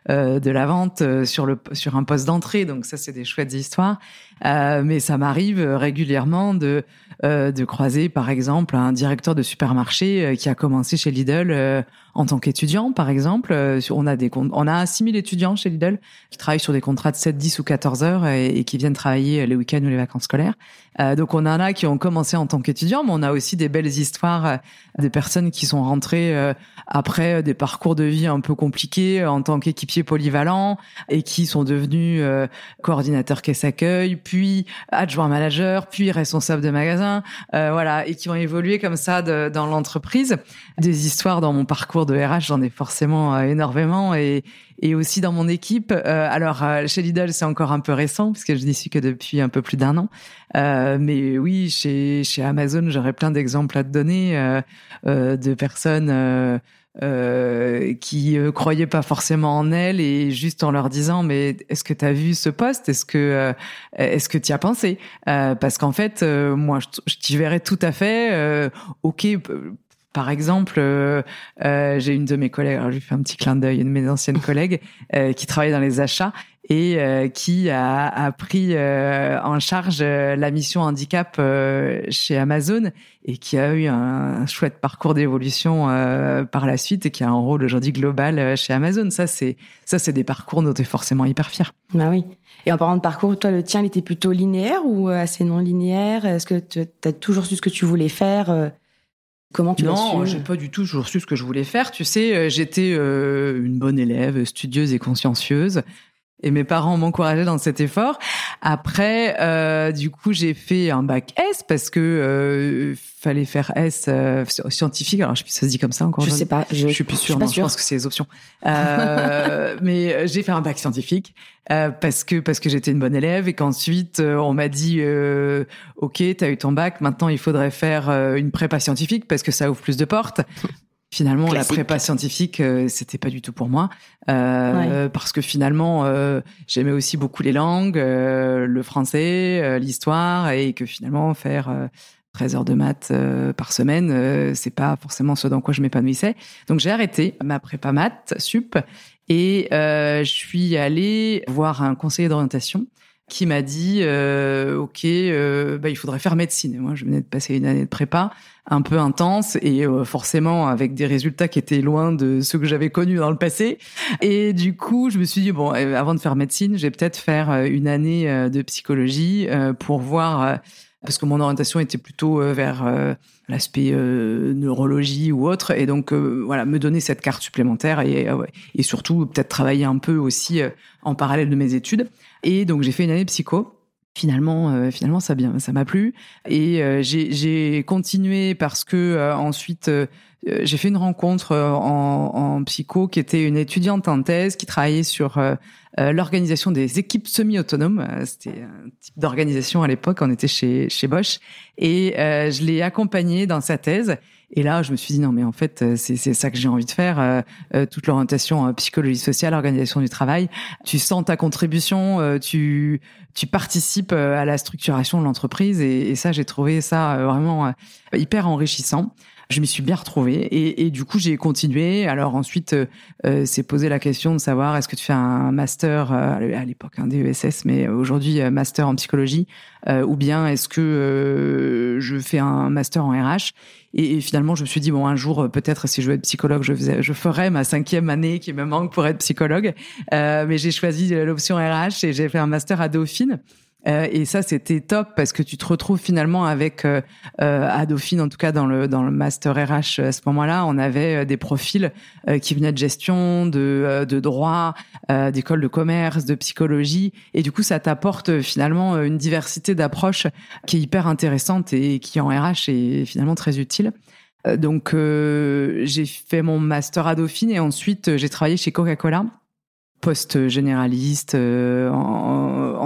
euh, de la vente euh, sur le sur un poste d'entrée. Donc ça, c'est des chouettes histoires. Euh, mais ça m'arrive régulièrement de de croiser, par exemple, un directeur de supermarché qui a commencé chez Lidl en tant qu'étudiant, par exemple. On a des on a 6000 étudiants chez Lidl qui travaillent sur des contrats de 7, 10 ou 14 heures et, qui viennent travailler les week-ends ou les vacances scolaires. donc on en a qui ont commencé en tant qu'étudiants, mais on a aussi des belles histoires des personnes qui sont rentrées après des parcours de vie un peu compliqués en tant polyvalents et qui sont devenus euh, coordinateurs caisse accueil, puis adjoint manager, puis responsable de magasin, euh, voilà, et qui ont évolué comme ça dans l'entreprise. Des histoires dans mon parcours de RH, j'en ai forcément euh, énormément et, et aussi dans mon équipe. Alors chez Lidl, c'est encore un peu récent puisque je n'y suis que depuis un peu plus d'un an. Mais oui, chez chez Amazon, j'aurais plein d'exemples à te donner de personnes euh, qui euh, croyaient pas forcément en elle et juste en leur disant mais est-ce que tu as vu ce poste? Est-ce que euh, est-ce que tu as pensé? Parce qu'en fait moi je, je t'y verrais tout à fait ok Par exemple, euh, euh, j'ai une de mes collègues, alors je lui fais un petit clin d'œil, une de mes anciennes collègues euh, qui travaille dans les achats et qui a, a pris en charge la mission handicap chez Amazon et qui a eu un, chouette parcours d'évolution par la suite et qui a un rôle aujourd'hui global chez Amazon. Ça, c'est ça, c'est des parcours dont tu es forcément hyper fier. Bah oui. Et en parlant de parcours, toi, le tien, il était plutôt linéaire ou assez non linéaire? Est-ce que tu as toujours su ce que tu voulais faire Comment tu Non, j'ai pas du tout toujours su ce que je voulais faire. Tu sais, euh, j'étais euh, une bonne élève, studieuse et consciencieuse. Et mes parents m'encourageaient dans cet effort. Après, euh, du coup, j'ai fait un bac S parce que euh, fallait faire S euh, scientifique. Alors, je sais plus si ça se dit comme ça encore. Je sais pas. Je, je suis plus sûre. Je, je pense que c'est les options. Euh, mais euh, j'ai fait un bac scientifique euh, parce que parce que j'étais une bonne élève et qu'ensuite on m'a dit OK, t'as eu ton bac. Maintenant, il faudrait faire une prépa scientifique parce que ça ouvre plus de portes. Finalement, la prépa scientifique, euh, c'était pas du tout pour moi, euh, parce que finalement, euh, j'aimais aussi beaucoup les langues, euh, le français, euh, l'histoire, et que finalement, faire 13 heures de maths par semaine, c'est pas forcément ce dans quoi je m'épanouissais. Donc j'ai arrêté ma prépa maths sup et je suis allée voir un conseiller d'orientation qui m'a dit euh, ok euh, bah, il faudrait faire médecine. Moi je venais de passer une année de prépa un peu intense et euh, forcément avec des résultats qui étaient loin de ceux que j'avais connus dans le passé. Et du coup je me suis dit bon euh, avant de faire médecine je vais peut-être faire euh, une année de psychologie pour voir parce que mon orientation était plutôt vers l'aspect neurologie ou autre. Et donc voilà me donner cette carte supplémentaire et surtout peut-être travailler un peu aussi en parallèle de mes études et donc j'ai fait une année psycho. Finalement, euh, finalement, ça bien, ça m'a plu. Et euh, j'ai continué parce que euh, ensuite j'ai fait une rencontre en, en, psycho qui était une étudiante en thèse qui travaillait sur l'organisation des équipes semi-autonomes. C'était un type d'organisation à l'époque. On était chez chez Bosch et je l'ai accompagnée dans sa thèse. Et là, je me suis dit non, mais en fait, euh, c'est ça que j'ai envie de faire. Euh, euh, toute l'orientation psychologie sociale, organisation du travail. Tu sens ta contribution, tu tu participes à la structuration de l'entreprise, et, ça, j'ai trouvé ça vraiment hyper enrichissant je m'y suis bien retrouvée et, et du coup j'ai continué. Alors ensuite, euh, c'est posé la question de savoir est-ce que tu fais un master euh, à l'époque un DESS, mais aujourd'hui euh, master en psychologie, euh, ou bien est-ce que euh, je fais un master en RH et, finalement, je me suis dit bon, un jour peut-être si je veux être psychologue, je, faisais, je ferais ma cinquième année qui me manque pour être psychologue. mais j'ai choisi l'option RH et j'ai fait un master à Dauphine. Euh, et ça, c'était top parce que tu te retrouves finalement avec euh, euh, à Dauphine, en tout cas dans le dans le master RH à ce moment-là, on avait des profils qui venaient de gestion, de de droit, d'école de commerce, de psychologie, et du coup, ça t'apporte finalement une diversité d'approches qui est hyper intéressante et qui en RH est finalement très utile. Donc, j'ai fait mon master à Dauphine et ensuite j'ai travaillé chez Coca-Cola poste généraliste, euh,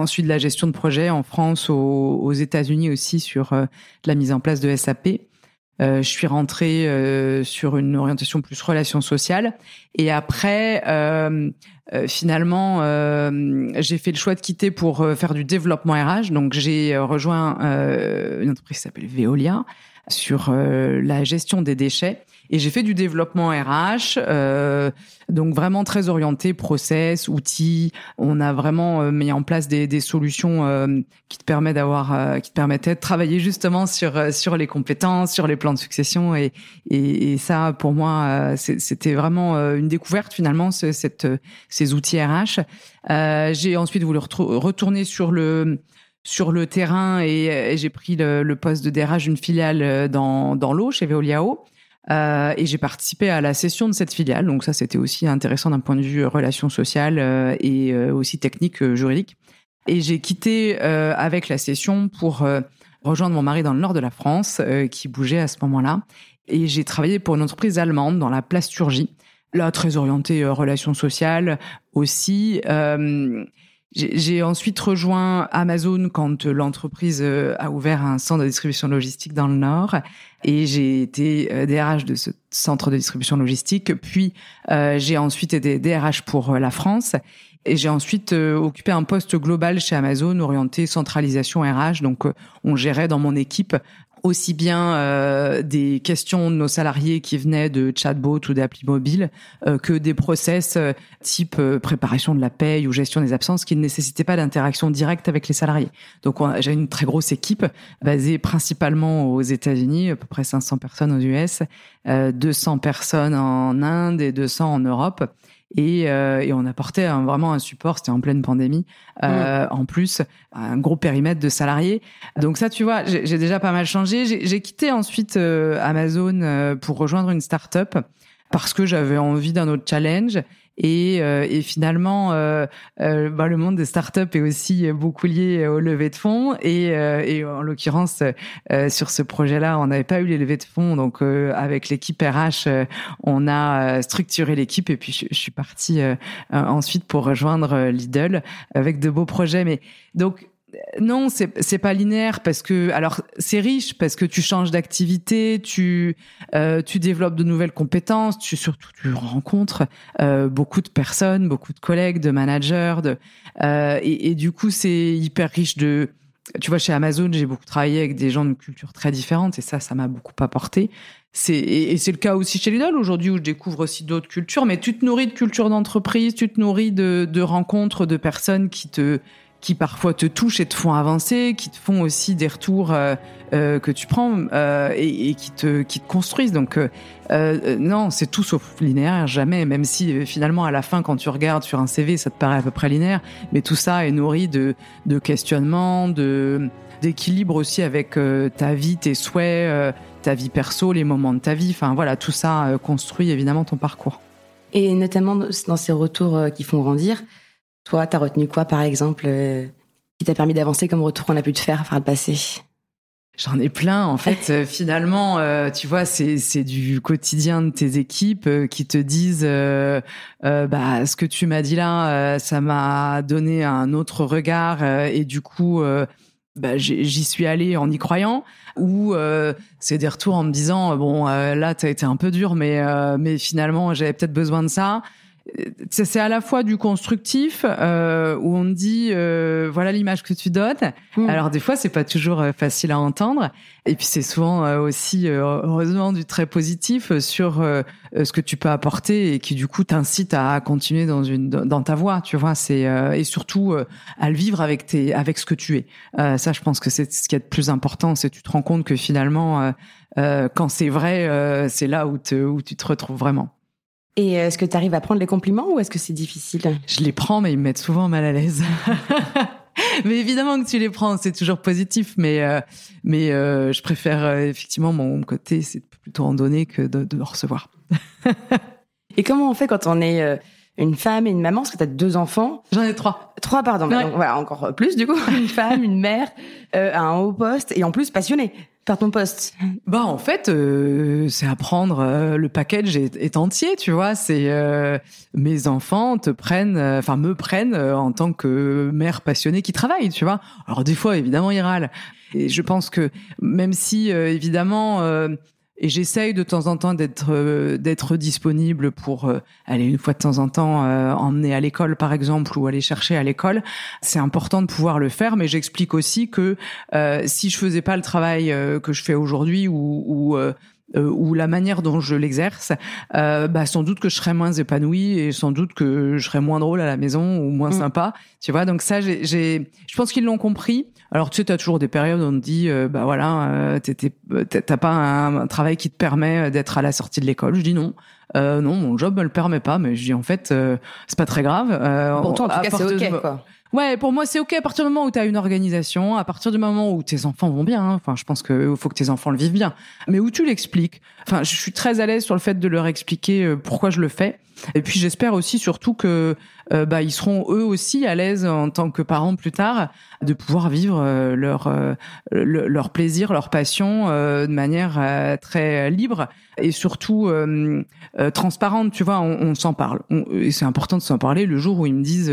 ensuite de la gestion de projet en France, aux, États-Unis aussi sur euh, la mise en place de SAP. Euh, je suis rentrée euh, sur une orientation plus relation sociale et après finalement j'ai fait le choix de quitter pour faire du développement RH donc j'ai rejoint une entreprise qui s'appelle Veolia sur la gestion des déchets et j'ai fait du développement RH, euh, donc vraiment très orienté process, outils. On a vraiment euh, mis en place des, des solutions euh, qui te permettent d'avoir, euh, qui te permettaient de travailler justement sur euh, sur les compétences, sur les plans de succession. Et et, et ça, pour moi, c'était vraiment une découverte finalement ce, cette ces outils RH. j'ai ensuite voulu retourner sur le sur le terrain et, et j'ai pris le, le, poste de DRH d'une filiale dans, dans l'eau chez Veoliao. Euh, et j'ai participé à la session de cette filiale. Donc ça, c'était aussi intéressant d'un point de vue relations sociales euh, et euh, aussi technique juridique. Et j'ai quitté avec la session pour rejoindre mon mari dans le nord de la France, qui bougeait à ce moment-là. Et j'ai travaillé pour une entreprise allemande dans la plasturgie, là très orientée relations sociales aussi. J'ai ensuite rejoint Amazon quand l'entreprise euh, a ouvert un centre de distribution logistique dans le Nord et j'ai été DRH euh, de ce centre de distribution logistique. Puis euh, j'ai ensuite été DRH pour la France et j'ai ensuite occupé un poste global chez Amazon orienté centralisation RH. Donc on gérait dans mon équipe aussi bien euh, des questions de nos salariés qui venaient de chatbot ou d'appli mobile euh, que des process euh, type préparation de la paye ou gestion des absences qui ne nécessitaient pas d'interaction directe avec les salariés. Donc j'ai une très grosse équipe basée principalement aux États-Unis, à peu près 500 personnes aux US, 200 personnes en Inde et 200 en Europe. Et, euh, et, on apportait vraiment un support, c'était en pleine pandémie, euh, mm. en plus un gros périmètre de salariés. Donc ça, tu vois, j'ai déjà pas mal changé. J'ai quitté ensuite euh, Amazon pour rejoindre une start-up parce que j'avais envie d'un autre challenge et, euh, et finalement, euh, euh, bah, le monde des startups est aussi beaucoup lié au levée de fonds. Et, et en l'occurrence, sur ce projet-là, on n'avait pas eu les levées de fonds. Donc, avec l'équipe RH, on a structuré l'équipe. Et puis, je, je suis partie ensuite pour rejoindre Lidl avec de beaux projets. Mais donc, non, c'est pas linéaire parce que alors c'est riche parce que tu changes d'activité, tu euh, tu développes de nouvelles compétences, tu surtout tu rencontres euh, beaucoup de personnes, beaucoup de collègues, de managers, de euh, et, et, du coup c'est hyper riche de tu vois chez Amazon j'ai beaucoup travaillé avec des gens de cultures très différentes et ça ça m'a beaucoup apporté. C'est et, c'est le cas aussi chez Lidl aujourd'hui où je découvre aussi d'autres cultures, mais tu te nourris de culture d'entreprise, tu te nourris de, de rencontres de personnes qui te qui parfois te touchent et te font avancer, qui te font aussi des retours euh, euh, que tu prends euh, et, et, qui te qui te construisent. Donc euh, euh, non, c'est tout sauf linéaire, jamais. Même si finalement à la fin, quand tu regardes sur un CV, ça te paraît à peu près linéaire, mais tout ça est nourri de de questionnements, de d'équilibre aussi avec ta vie, tes souhaits, ta vie perso, les moments de ta vie. Enfin voilà, tout ça construit évidemment ton parcours. Et notamment dans ces retours qui font grandir, toi, t'as retenu quoi, par exemple, euh, qui t'a permis d'avancer comme retour qu'on a pu te faire par le passé? J'en ai plein. En fait, euh, finalement, euh, tu vois, c'est c'est du quotidien de tes équipes qui te disent, bah, ce que tu m'as dit là, ça m'a donné un autre regard et du coup, bah, j'y suis allée en y croyant. Ou c'est des retours en me disant, bon, là, t'as été un peu dur, mais mais finalement, j'avais peut-être besoin de ça c'est à la fois du constructif euh, où on dit euh, voilà l'image que tu donnes. Hmm. Alors des fois c'est pas toujours euh, facile à entendre et puis c'est souvent euh, aussi heureusement du très positif sur ce que tu peux apporter et qui du coup t'incite à continuer dans une dans ta voie, tu vois, c'est et surtout à le vivre avec tes avec ce que tu es. ça je pense que c'est ce qui est le plus important, c'est tu te rends compte que finalement quand c'est vrai, c'est là où te, où tu te retrouves vraiment. Et est-ce que tu arrives à prendre les compliments ou est-ce que c'est difficile? Je les prends, mais ils me mettent souvent mal à l'aise. mais évidemment que tu les prends, c'est toujours positif. Mais euh, mais euh, je préfère euh, effectivement mon côté, c'est plutôt en donner que de, de recevoir. et comment on fait quand on est une femme et une maman? Parce que tu as deux enfants. J'en ai trois. Trois, pardon. Donc, voilà, encore plus du coup. Une femme, une mère, à un haut poste et en plus passionnée par ton poste Bah en fait, euh, c'est apprendre euh, le package est, entier, tu vois. C'est euh, mes enfants te prennent, enfin me prennent en tant que mère passionnée qui travaille, tu vois. Alors des fois, évidemment, ils râlent. Et je pense que même si évidemment et j'essaye de temps en temps d'être euh, d'être disponible pour euh, aller une fois de temps en temps euh, emmener à l'école par exemple ou aller chercher à l'école. C'est important de pouvoir le faire, mais j'explique aussi que si je faisais pas le travail que je fais aujourd'hui ou, ou ou la manière dont je l'exerce, euh, bah sans doute que je serais moins épanouie et sans doute que je serais moins drôle à la maison ou moins mm. sympa, tu vois. Donc ça, j'ai, je pense qu'ils l'ont compris. Alors tu sais, t'as toujours des périodes où on te dit, euh, bah voilà, euh, t'as pas un, travail qui te permet euh, d'être à la sortie de l'école. Je dis non. Euh, non, mon job me le permet pas, mais je dis en fait, c'est pas très grave. Pour toi, en tout cas, c'est ok, quoi. Ouais, pour moi, c'est ok à partir du moment où tu as une organisation, à partir du moment où tes enfants vont bien. Hein. Enfin, je pense qu'il faut que tes enfants le vivent bien, mais où tu l'expliques? Enfin, je suis très à l'aise sur le fait de leur expliquer pourquoi je le fais. Et puis j'espère aussi surtout que euh, bah, ils seront eux aussi à l'aise en tant que parents plus tard de pouvoir vivre euh, leur euh, leur plaisir, leur passion de manière très libre et surtout transparente. Tu vois, on, on s'en parle. et c'est important de s'en parler. Le jour où ils me disent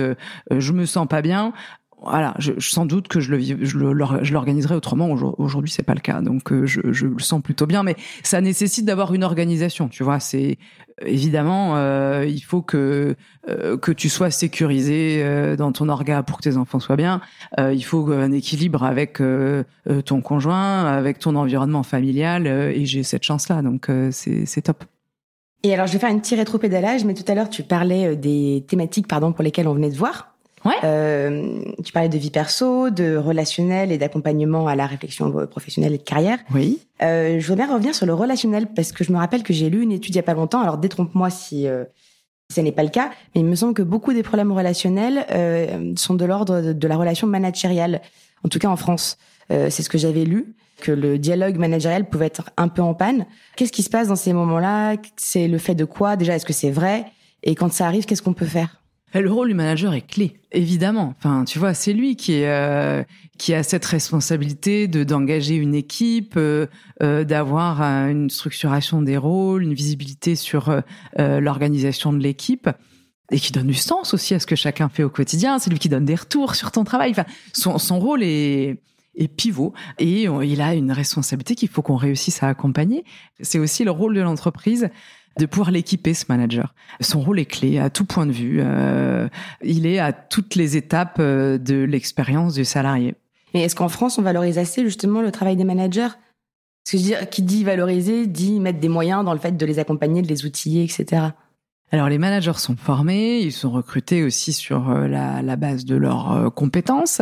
je me sens pas bien, voilà, je, sans doute que je le je l'organiserai autrement. Aujourd'hui, c'est pas le cas, donc euh, je, je, le sens plutôt bien. Mais ça nécessite d'avoir une organisation. Tu vois, c'est évidemment euh, il faut que euh, que tu sois sécurisé euh, dans ton orga pour que tes enfants soient bien. il faut un équilibre avec ton conjoint, avec ton environnement familial. et j'ai cette chance-là, donc c'est top. Et alors, je vais faire une petite rétro-pédalage, mais tout à l'heure, tu parlais des thématiques, pardon, pour lesquelles on venait de voir. Ouais. Euh, tu parlais de vie perso, de relationnel et d'accompagnement à la réflexion professionnelle et de carrière. Oui. Euh, je voudrais bien revenir sur le relationnel parce que je me rappelle que j'ai lu une étude il y a pas longtemps. Alors détrompe-moi si, euh, ce n'est pas le cas, mais il me semble que beaucoup des problèmes relationnels euh, sont de l'ordre de la relation managériale. En tout cas en France, euh, c'est ce que j'avais lu que le dialogue managérial pouvait être un peu en panne. Qu'est-ce qui se passe dans ces moments-là? C'est le fait de quoi? Déjà, est-ce que c'est vrai? Et quand ça arrive, qu'est-ce qu'on peut faire? Le rôle du manager est clé, évidemment. Enfin, tu vois, c'est lui qui euh, qui a cette responsabilité de d'engager une équipe, euh, euh, d'avoir une structuration des rôles, une visibilité sur l'organisation de l'équipe et qui donne du sens aussi à ce que chacun fait au quotidien. C'est lui qui donne des retours sur ton travail. Enfin, son, son rôle est est pivot et il a une responsabilité qu'il faut qu'on réussisse à accompagner. C'est aussi le rôle de l'entreprise de pouvoir l'équiper, ce manager. Son rôle est clé à tout point de vue. Euh, il est à toutes les étapes euh, de l'expérience du salarié. Mais est-ce qu'en France, on valorise assez justement le travail des managers? Parce que je dire, qui dit valoriser, dit mettre des moyens dans le fait de les accompagner, de les outiller, etc. Alors les managers sont formés, ils sont recrutés aussi sur euh, la, la base de leurs compétences.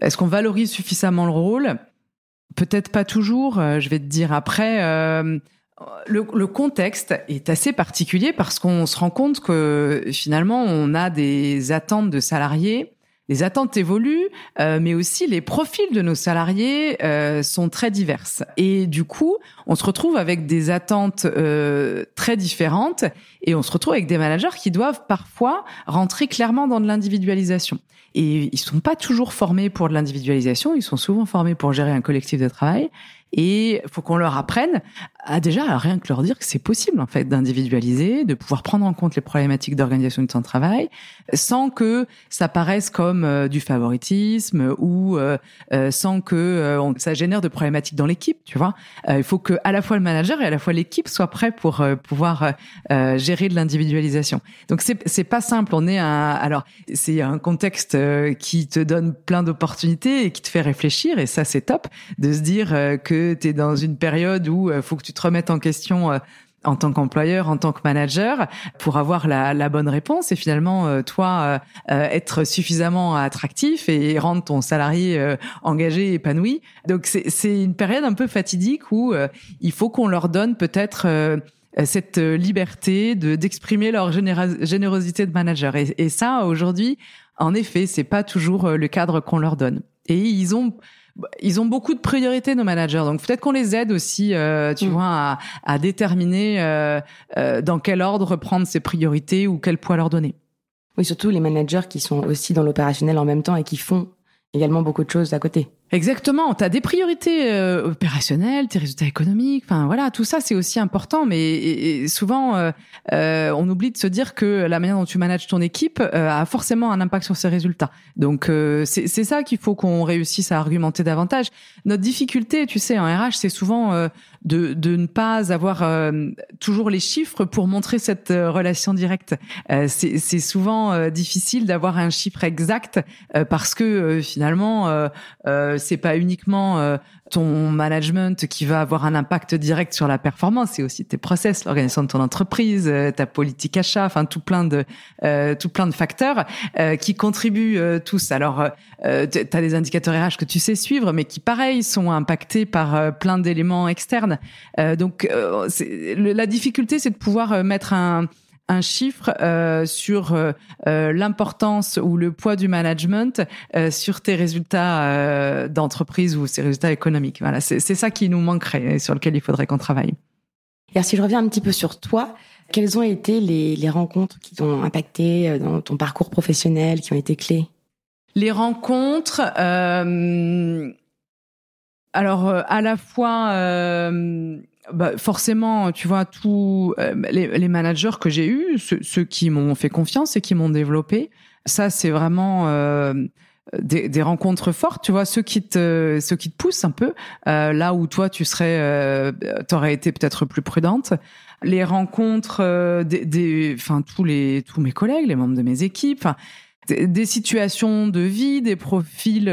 Est-ce qu'on valorise suffisamment le rôle? Peut-être pas toujours. Je vais te dire après le, contexte est assez particulier parce qu'on se rend compte que finalement on a des attentes de salariés, les attentes évoluent, euh, mais aussi les profils de nos salariés euh, sont très diverses. Et du coup, on se retrouve avec des attentes euh, très différentes et on se retrouve avec des managers qui doivent parfois rentrer clairement dans de l'individualisation. Et ils sont pas toujours formés pour de l'individualisation, ils sont souvent formés pour gérer un collectif de travail. Et faut qu'on leur apprenne à déjà rien que leur dire que c'est possible en fait d'individualiser, de pouvoir prendre en compte les problématiques d'organisation du temps de travail, sans que ça paraisse comme euh, du favoritisme ou euh, euh, sans que ça génère de problématiques dans l'équipe. Tu vois, il faut que à la fois le manager et à la fois l'équipe soient prêts pour pouvoir gérer de l'individualisation. Donc c'est c'est pas simple. On est un alors c'est un contexte qui te donne plein d'opportunités et qui te fait réfléchir et ça c'est top de se dire que tu es dans une période où faut que tu te remettre en question euh, en tant qu'employeur, en tant que manager, pour avoir la, bonne réponse et finalement euh, toi euh, être suffisamment attractif et rendre ton salarié engagé, épanoui. Donc c'est une période un peu fatidique où il faut qu'on leur donne peut-être cette liberté de d'exprimer leur générosité de manager. Et, et ça aujourd'hui, en effet, c'est pas toujours le cadre qu'on leur donne. Et ils ont ils ont beaucoup de priorités nos managers, donc peut-être qu'on les aide aussi, euh, tu mm. vois, à, à déterminer euh, euh, dans quel ordre prendre ces priorités ou quel poids leur donner. Oui, surtout les managers qui sont aussi dans l'opérationnel en même temps et qui font également beaucoup de choses à côté. Exactement. Tu as des priorités euh, opérationnelles, tes résultats économiques. Enfin voilà, tout ça c'est aussi important. Mais souvent, euh, euh, on oublie de se dire que la manière dont tu manages ton équipe a forcément un impact sur ses résultats. Donc c'est ça qu'il faut qu'on réussisse à argumenter davantage. Notre difficulté, tu sais, en RH, c'est souvent de, de ne pas avoir toujours les chiffres pour montrer cette relation directe. c'est souvent difficile d'avoir un chiffre exact parce que finalement c'est pas uniquement euh, ton management qui va avoir un impact direct sur la performance, c'est aussi tes process, l'organisation de ton entreprise, euh, ta politique achat, enfin tout plein de euh, tout plein de facteurs qui contribuent tous. Alors tu as des indicateurs RH que tu sais suivre, mais qui pareil sont impactés par plein d'éléments externes. donc la difficulté, c'est de pouvoir mettre un un chiffre euh, sur euh, euh, l'importance ou le poids du management sur tes résultats d'entreprise ou ses résultats économiques. Voilà, c'est ça qui nous manquerait et sur lequel il faudrait qu'on travaille. Et si je reviens un petit peu sur toi, quelles ont été les, les rencontres qui t'ont impacté dans ton parcours professionnel, qui ont été clés? Les rencontres, alors à la fois bah, forcément, tu vois, tous euh, les, les, managers que j'ai eus, ceux, qui m'ont fait confiance et qui m'ont développé, ça, c'est vraiment euh, des, rencontres fortes, tu vois, ceux qui te, ceux qui te poussent un peu, là où toi tu serais, t'aurais été peut-être plus prudente. Les rencontres des, des, enfin tous les, tous mes collègues, les membres de mes équipes, des situations de vie, des profils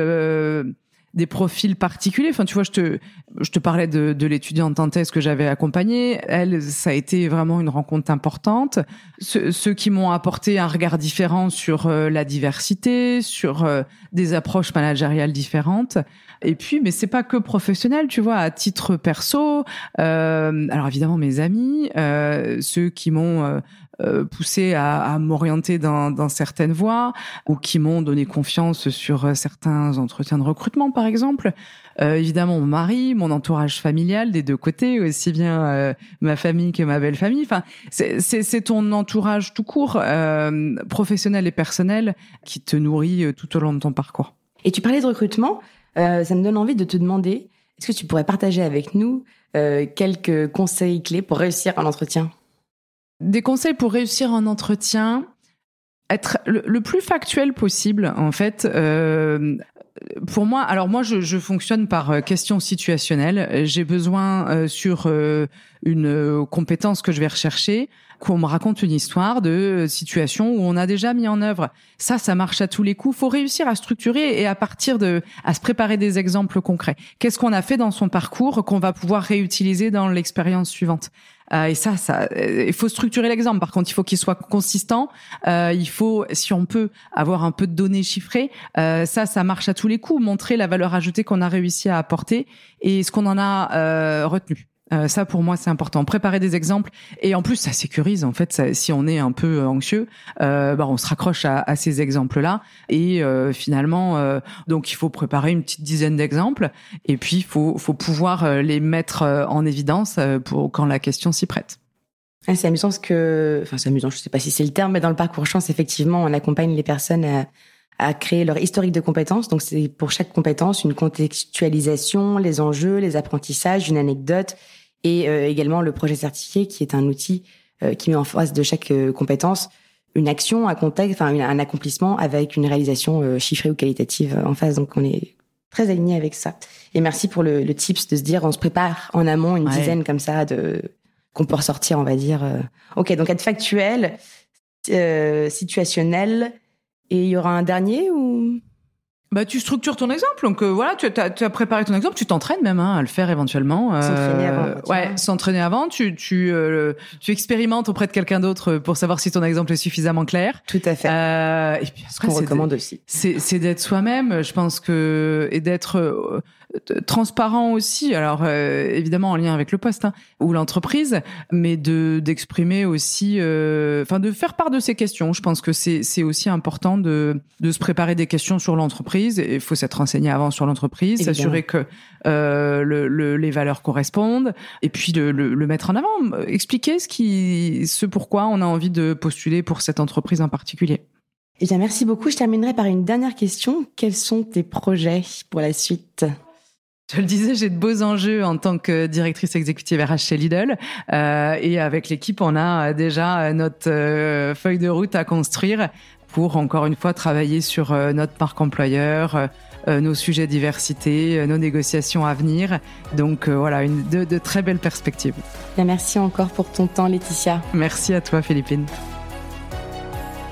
des profils particuliers. Enfin, tu vois, je te, je te parlais de, l'étudiante en thèse que j'avais accompagnée. Elle, ça a été vraiment une rencontre importante. ceux qui m'ont apporté un regard différent sur euh, la diversité, sur euh, des approches managériales différentes. Et puis, mais c'est pas que professionnel, tu vois, à titre perso. Euh, alors évidemment, mes amis, ceux qui m'ont poussé à, à m'orienter dans, dans, certaines voies ou qui m'ont donné confiance sur euh, certains entretiens de recrutement, par exemple. Euh, évidemment, mon mari, mon entourage familial des deux côtés, aussi bien euh, ma famille que ma belle famille. Enfin, c'est ton entourage tout court, euh, professionnel et personnel, qui te nourrit tout au long de ton parcours. Et tu parlais de recrutement, ça me donne envie de te demander, est-ce que tu pourrais partager avec nous quelques conseils clés pour réussir un entretien? Des conseils pour réussir un entretien être le, plus factuel possible en fait euh, pour moi alors moi je, je fonctionne par euh, question situationnelle j'ai besoin euh, sur euh, une compétence que je vais rechercher qu'on me raconte une histoire de situation où on a déjà mis en œuvre. Ça, ça marche à tous les coups. Faut réussir à structurer et à partir de, à se préparer des exemples concrets. Qu'est-ce qu'on a fait dans son parcours qu'on va pouvoir réutiliser dans l'expérience suivante? Euh, et ça, ça, euh, il faut structurer l'exemple. Par contre, il faut qu'il soit consistant. Euh, il faut, si on peut, avoir un peu de données chiffrées. ça, ça marche à tous les coups. Montrer la valeur ajoutée qu'on a réussi à apporter et ce qu'on en a retenu. Euh, ça, pour moi, c'est important. Préparer des exemples et en plus, ça sécurise. En fait, si on est un peu anxieux, euh, bah, on se raccroche à, à ces exemples-là et euh, finalement, euh, donc il faut préparer une petite dizaine d'exemples et puis il faut, faut pouvoir euh, les mettre en évidence pour quand la question s'y prête. Ah, c'est amusant parce que, enfin, c'est amusant. Je sais pas si c'est le terme, mais dans le parcours chance, effectivement, on accompagne les personnes à, à créer leur historique de compétences. Donc, c'est pour chaque compétence une contextualisation, les enjeux, les apprentissages, une anecdote et euh, également le projet certifié qui est un outil euh, qui met en face de chaque euh, compétence une action, un contexte, enfin un accomplissement avec une réalisation chiffrée ou qualitative en face. Donc on est très aligné avec ça. Et merci pour le, le, tips de se dire on se prépare en amont une dizaine comme ça de qu'on peut ressortir, on va dire. Ok, donc être factuel, situationnel. Et il y aura un dernier ou? Bah, tu structures ton exemple. Donc euh, voilà, tu as, tu as, préparé ton exemple, tu t'entraînes même hein, à le faire éventuellement. Euh, s'entraîner avant. Ouais, s'entraîner avant. Tu tu euh, tu expérimentes auprès de quelqu'un d'autre pour savoir si ton exemple est suffisamment clair. Tout à fait. Euh, et puis après, ce qu'on recommande aussi. C'est c'est d'être soi-même. Je pense que et d'être transparent aussi. Alors évidemment en lien avec le poste hein, ou l'entreprise, mais de d'exprimer aussi, enfin de faire part de ses questions. Je pense que c'est c'est aussi important de de se préparer des questions sur l'entreprise il faut s'être renseigné avant sur l'entreprise, s'assurer que euh, le, les valeurs correspondent, et puis le, le, mettre en avant, expliquer ce qui, ce pourquoi on a envie de postuler pour cette entreprise en particulier. Eh bien, merci beaucoup. Je terminerai par une dernière question. Quels sont tes projets pour la suite? Je le disais, j'ai de beaux enjeux en tant que directrice exécutive RH chez Lidl. Euh, et avec l'équipe, on a déjà notre euh, feuille de route à construire pour encore une fois travailler sur euh, notre parc employeur, euh, euh, nos sujets diversité, nos négociations à venir. Donc voilà, une, de, de, très belles perspectives. merci encore pour ton temps, Laetitia. Merci à toi, Philippine.